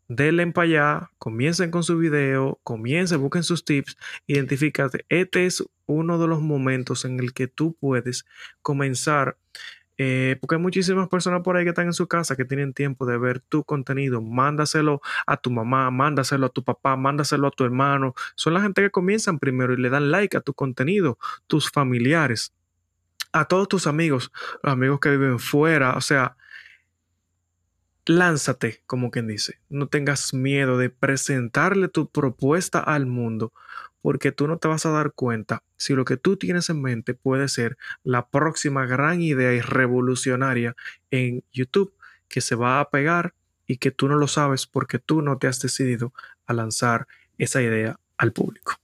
Denle para allá, comiencen con su video, comiencen, busquen sus tips, identifícate. Este es uno de los momentos en el que tú puedes comenzar eh, porque hay muchísimas personas por ahí que están en su casa que tienen tiempo de ver tu contenido. Mándaselo a tu mamá, mándaselo a tu papá, mándaselo a tu hermano. Son la gente que comienzan primero y le dan like a tu contenido, tus familiares, a todos tus amigos, amigos que viven fuera. O sea, lánzate, como quien dice. No tengas miedo de presentarle tu propuesta al mundo porque tú no te vas a dar cuenta si lo que tú tienes en mente puede ser la próxima gran idea y revolucionaria en YouTube que se va a pegar y que tú no lo sabes porque tú no te has decidido a lanzar esa idea al público.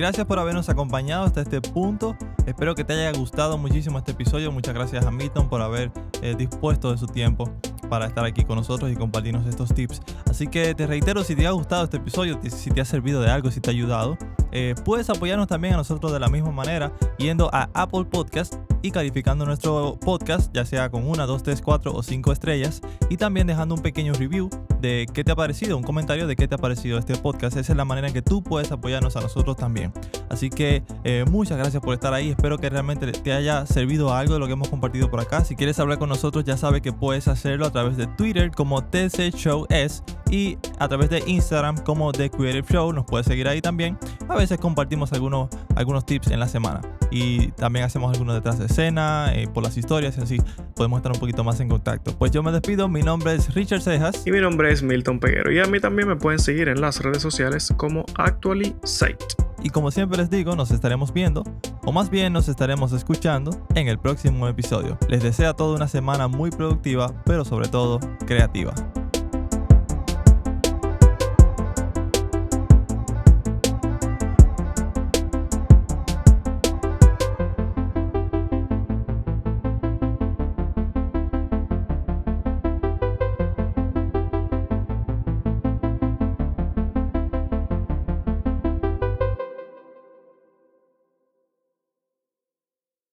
Gracias por habernos acompañado hasta este punto. Espero que te haya gustado muchísimo este episodio. Muchas gracias a Milton por haber eh, dispuesto de su tiempo para estar aquí con nosotros y compartirnos estos tips. Así que te reitero, si te ha gustado este episodio, si te ha servido de algo, si te ha ayudado, eh, puedes apoyarnos también a nosotros de la misma manera yendo a Apple Podcast y calificando nuestro podcast, ya sea con una, dos, tres, cuatro o cinco estrellas, y también dejando un pequeño review de qué te ha parecido, un comentario de qué te ha parecido este podcast. Esa es la manera en que tú puedes apoyarnos a nosotros también. Así que eh, muchas gracias por estar ahí. Espero que realmente te haya servido algo de lo que hemos compartido por acá. Si quieres hablar con nosotros, ya sabes que puedes hacerlo a través de Twitter como TC Show S y a través de Instagram como The Creative Show. Nos puedes seguir ahí también. A veces compartimos algunos, algunos tips en la semana y también hacemos algunos detrás de escena eh, por las historias y así podemos estar un poquito más en contacto. Pues yo me despido. Mi nombre es Richard Cejas y mi nombre es Milton Peguero. Y a mí también me pueden seguir en las redes sociales como Actually Site. Y como siempre les digo, nos estaremos viendo, o más bien nos estaremos escuchando en el próximo episodio. Les deseo a toda una semana muy productiva, pero sobre todo creativa.